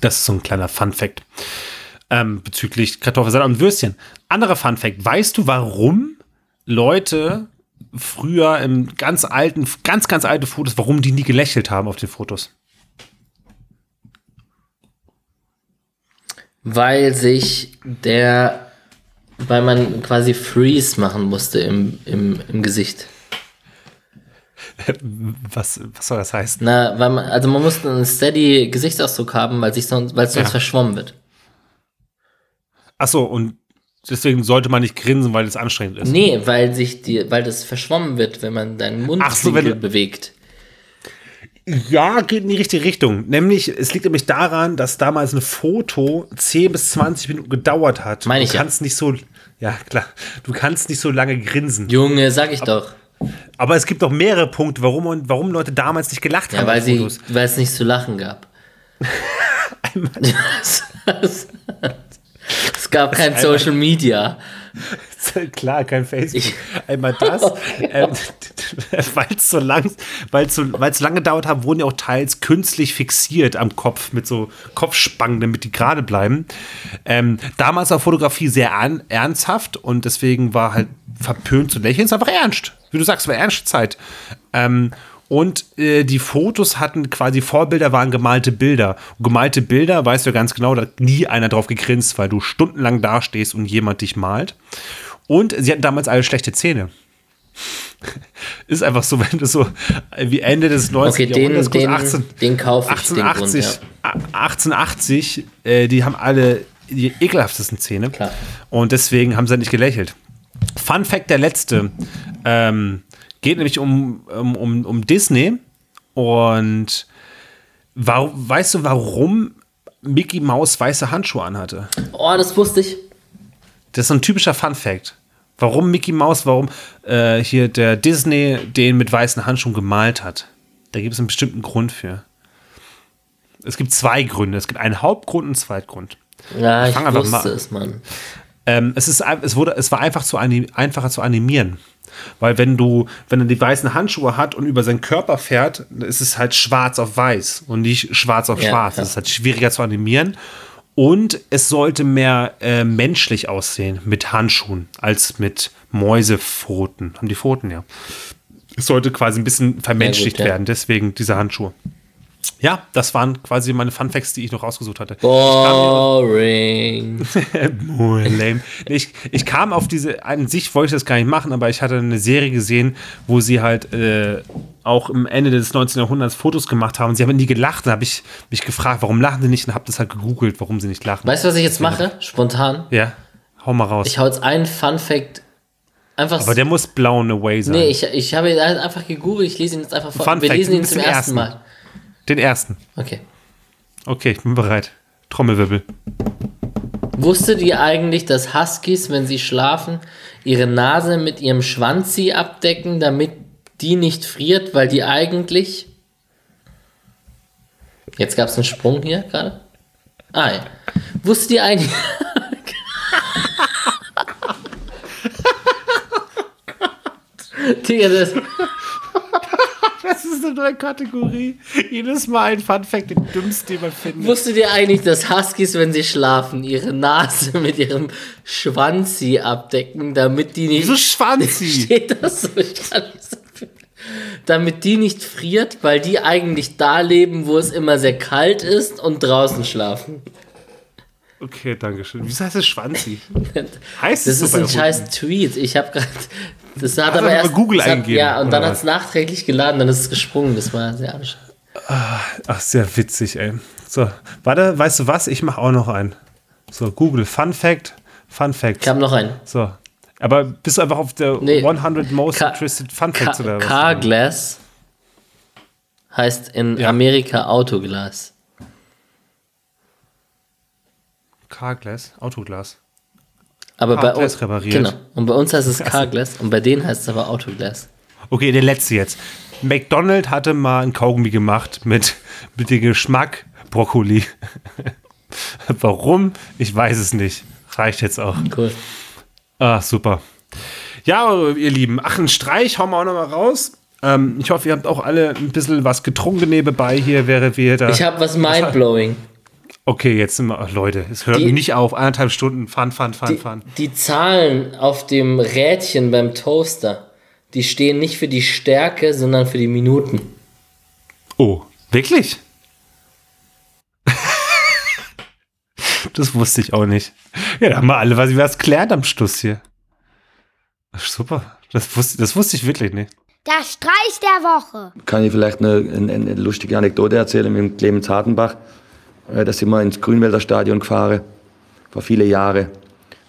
Das ist so ein kleiner Fun-Fact ähm, bezüglich Kartoffelsalat und Würstchen. Anderer Fun-Fact: Weißt du, warum Leute früher im ganz alten, ganz, ganz alte Fotos, warum die nie gelächelt haben auf den Fotos. Weil sich der, weil man quasi Freeze machen musste im, im, im Gesicht. Was, was soll das heißen? Na, weil man, also man musste einen steady Gesichtsausdruck haben, weil sich sonst, weil es sonst ja. verschwommen wird. Ach so, und deswegen sollte man nicht grinsen, weil es anstrengend ist. Nee, weil sich die, weil das verschwommen wird, wenn man deinen Mund so, bewegt. Ja, geht in die richtige Richtung. Nämlich, es liegt nämlich daran, dass damals ein Foto 10 bis 20 Minuten gedauert hat. Meine ich du kannst ja. nicht so, ja klar, du kannst nicht so lange grinsen. Junge, sag ich aber, doch. Aber es gibt doch mehrere Punkte, warum und warum Leute damals nicht gelacht ja, haben. Weil, sie, weil es nichts zu lachen gab. [LAUGHS] [LAUGHS] Einmal. Es gab kein Social Media. [LAUGHS] Klar, kein Facebook. Ich Einmal das, [LAUGHS] ähm, [LAUGHS] weil es so lang, so, so lange dauert hat, wurden ja auch teils künstlich fixiert am Kopf mit so Kopfspangen, damit die gerade bleiben. Ähm, damals war Fotografie sehr ernsthaft und deswegen war halt verpönt zu lächeln. Es ist einfach ernst. Wie du sagst, es war Ernstzeit. Ähm, und äh, die Fotos hatten quasi Vorbilder, waren gemalte Bilder. Und gemalte Bilder, weißt du ganz genau, da hat nie einer drauf gegrinst, weil du stundenlang dastehst und jemand dich malt. Und sie hatten damals alle schlechte Zähne. [LAUGHS] Ist einfach so, wenn du so wie Ende des 19. Okay, Jahrhunderts, den, 18, den ich 1880, Grund, ja. 1880, äh, die haben alle die ekelhaftesten Zähne. Klar. Und deswegen haben sie nicht gelächelt. Fun Fact der letzte. Ähm, Geht nämlich um, um, um, um Disney. Und war, weißt du, warum Mickey Maus weiße Handschuhe anhatte? Oh, das wusste ich. Das ist so ein typischer Fun-Fact. Warum Mickey Maus, warum äh, hier der Disney den mit weißen Handschuhen gemalt hat. Da gibt es einen bestimmten Grund für. Es gibt zwei Gründe. Es gibt einen Hauptgrund und einen Zweitgrund. Ja, ich, ich wusste es, Mann. Ähm, es, ist, es, wurde, es war einfach zu einfacher zu animieren. Weil wenn du, wenn er die weißen Handschuhe hat und über seinen Körper fährt, ist es halt schwarz auf weiß und nicht schwarz auf ja, schwarz. Ja. Das ist halt schwieriger zu animieren. Und es sollte mehr äh, menschlich aussehen mit Handschuhen als mit Mäusepfoten. Haben die Pfoten, ja. Es sollte quasi ein bisschen vermenschlicht Ja, gut, ja. werden, deswegen diese Handschuhe. Ja, das waren quasi meine Funfacts, die ich noch rausgesucht hatte. Boring. Oh, [LAUGHS] lame. Ich, ich kam auf diese, an sich wollte ich das gar nicht machen, aber ich hatte eine Serie gesehen, wo sie halt äh, auch im Ende des 19. Jahrhunderts Fotos gemacht haben. Sie haben nie gelacht. Da habe ich mich gefragt, warum lachen sie nicht? Und habe das halt gegoogelt, warum sie nicht lachen. Weißt du, was ich jetzt mache? Spontan. Ja, hau mal raus. Ich hau jetzt einen Fun Fact einfach. aber der muss blown away sein. nee, ich, ich habe ihn einfach gegoogelt. Ich lese ihn jetzt einfach vor. Fun Wir Fact, lesen ihn zum ersten. Mal. Den ersten. Okay. Okay, ich bin bereit. Trommelwirbel. Wusstet ihr eigentlich, dass Huskies, wenn sie schlafen, ihre Nase mit ihrem Schwanzi abdecken, damit die nicht friert, weil die eigentlich. Jetzt gab es einen Sprung hier gerade. Ah ja. Wusstet ihr eigentlich. [LAUGHS] Digga, das, Das ist eine neue Kategorie. Jedes Mal ein Funfact, den dümmsten, den man findet. wusstet ihr eigentlich, dass Huskies, wenn sie schlafen, ihre Nase [LAUGHS] mit ihrem Schwanzi abdecken, damit die nicht. Wieso Schwanzi? [LAUGHS] steht das so? Damit die nicht friert, weil die eigentlich da leben, wo es immer sehr kalt ist und draußen schlafen. Okay, danke schön. Wieso heißt es Schwanzi? [LAUGHS] Heißt Das es so ist ein Hunden? scheiß Tweet. Ich habe gerade. Das hat Hast aber erst. Google hat, Ja, und dann hat es nachträglich geladen, dann ist es gesprungen. Das war sehr anstrengend. Ach, sehr witzig, ey. So, warte, weißt du was? Ich mache auch noch einen. So, Google Fun Fact, Fun Fact. Ich habe noch einen. So. Aber bist du einfach auf der Nee. 100 Most Ka- Interested Fun Facts oder was? Carglass heißt in Ja. Amerika Autoglas. Carglass, Autoglas. Aber bei uns. repariert. Genau. Und bei uns heißt es Carglass und bei denen heißt es aber Autoglas. Okay, der letzte jetzt. McDonald hatte mal ein Kaugummi gemacht mit, mit dem Geschmack Brokkoli. [LAUGHS] Warum? Ich weiß es nicht. Reicht jetzt auch. Cool. Ah, super. Ja, ihr Lieben, ach, ein Streich hauen wir auch noch mal raus. Ähm, ich hoffe, ihr habt auch alle ein bisschen was getrunken nebenbei hier, während wir da. Ich habe was mindblowing. Okay, jetzt sind wir, Leute, es hört Die- nicht auf. Eineinhalb Stunden fahren, fahren, fahren, Die, fahren. die Zahlen auf dem Rädchen beim Toaster, die stehen nicht für die Stärke, sondern für die Minuten. Oh, wirklich? [LAUGHS] das wusste ich auch nicht. Ja, da haben wir alle was, was klärt am Schluss hier. Super. Das wusste, das wusste ich wirklich nicht. Der Streich der Woche. kann ich vielleicht eine, eine, eine lustige Anekdote erzählen mit dem Clemens Hartenbach. Äh, Da sind wir ins Grünwälder Stadion gefahren, vor viele Jahre,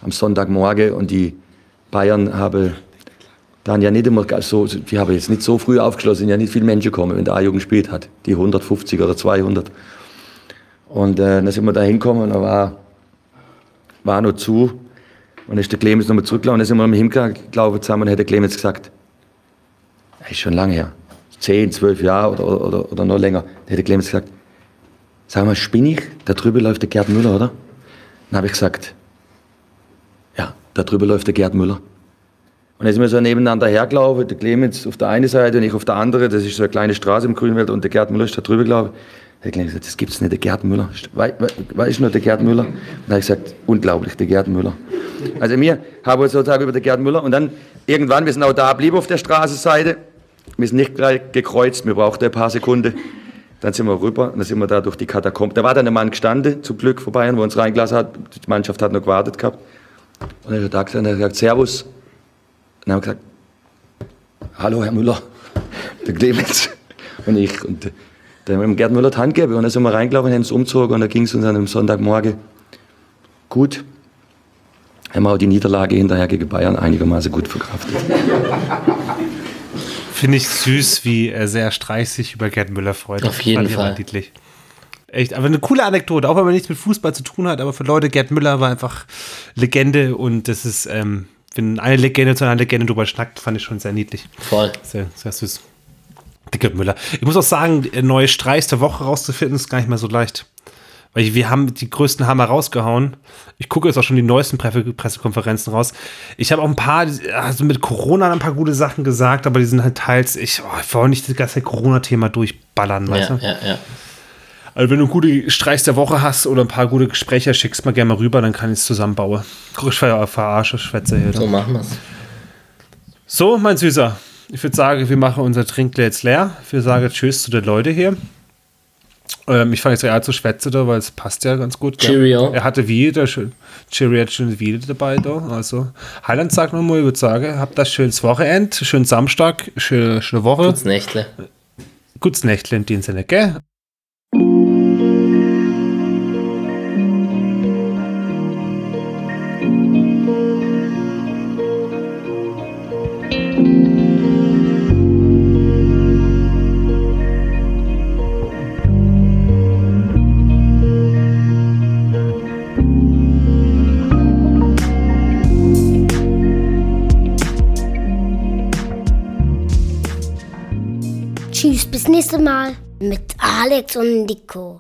am Sonntagmorgen. Und die Bayern haben dann ja nicht immer so, die haben jetzt nicht so früh aufgeschlossen, sind ja nicht viele Menschen gekommen, wenn der A-Jugend gespielt hat, die 150 oder 200. Und äh, dann sind wir da hingekommen und da war, war noch zu. Und dann ist der Clemens nochmal zurückgelaufen, dann sind wir noch hingelaufen zusammen und hat der Clemens gesagt, das ist schon lange her. Zehn, zwölf Jahre oder, oder, oder noch länger. Da hätte Clemens gesagt, sag mal, spinne ich? Da drüben läuft der Gerd Müller, oder? Dann habe ich gesagt, ja, da drüben läuft der Gerd Müller. Und dann sind wir so nebeneinander hergelaufen, der Clemens auf der einen Seite und ich auf der anderen. Das ist so eine kleine Straße im Grünwald und der Gerd Müller ist da drüben gelaufen. Der Clemens gesagt, das gibt's nicht, der Gerd Müller. Weißt du noch, der Gerd Müller? Dann habe ich gesagt, unglaublich, der Gerd Müller. Also wir haben uns sozusagen über den Gerd Müller und dann irgendwann, wir sind auch da geblieben auf der Straßenseite. Wir sind nicht gleich gekreuzt, wir brauchten ein paar Sekunden. Dann sind wir rüber und dann sind wir da durch die Katakomben. Da war dann ein Mann gestanden, zum Glück vor Bayern, wo uns reingelassen hat. Die Mannschaft hat noch gewartet gehabt. Und er hat gesagt, Servus. Und dann haben wir gesagt, hallo Herr Müller, der Clemens und ich. Und dann haben wir Gerd Müller die Hand gegeben und dann sind wir reingelaufen, haben uns umgezogen und da ging es uns an einem Sonntagmorgen gut. Haben wir auch die Niederlage hinterher gegen Bayern einigermaßen gut verkraftet. Finde ich süß, wie äh, sehr Streich sich über Gerd Müller freut. Auf jeden Fall. niedlich. Echt, aber eine coole Anekdote, auch wenn man nichts mit Fußball zu tun hat, aber für Leute, Gerd Müller war einfach Legende und das ist, ähm, wenn eine Legende zu einer Legende drüber schnackt, fand ich schon sehr niedlich. Voll. Sehr, sehr süß. Gerd Müller. Ich muss auch sagen, neue Streichs der Woche rauszufinden, ist gar nicht mehr so leicht. Weil wir haben die größten Hammer rausgehauen. Ich gucke jetzt auch schon die neuesten Pre Pressekonferenzen raus. Ich habe auch ein paar, also mit Corona ein paar gute Sachen gesagt, aber die sind halt teils, ich, oh, ich will auch nicht das ganze Corona-Thema durchballern, weißt Ja, du? ja, ja. Also wenn du gute Streichs der Woche hast oder ein paar gute Gespräche, schickst mal gerne mal rüber, dann kann ich es zusammenbauen. Ich ver- verarsche Schwätze hier. So machen wir's. So, mein Süßer, ich würde sagen, wir machen unser Trinkle jetzt leer. Wir sagen Tschüss zu den Leuten hier. Ähm, ich fange jetzt eher zu schwätzen da, weil es passt ja ganz gut. Cheerio. Er hatte wieder schön, Cheerio hat schon wieder dabei da. Also, Heiland sagt nochmal, ich würde sagen, habt das schönes Wochenende, schönen Samstag, schöne, schöne Woche. Gutes Nächtle. Gutes Nächtle in dem Sinne, gell? Bis nächstes Mal mit Alex und Nico.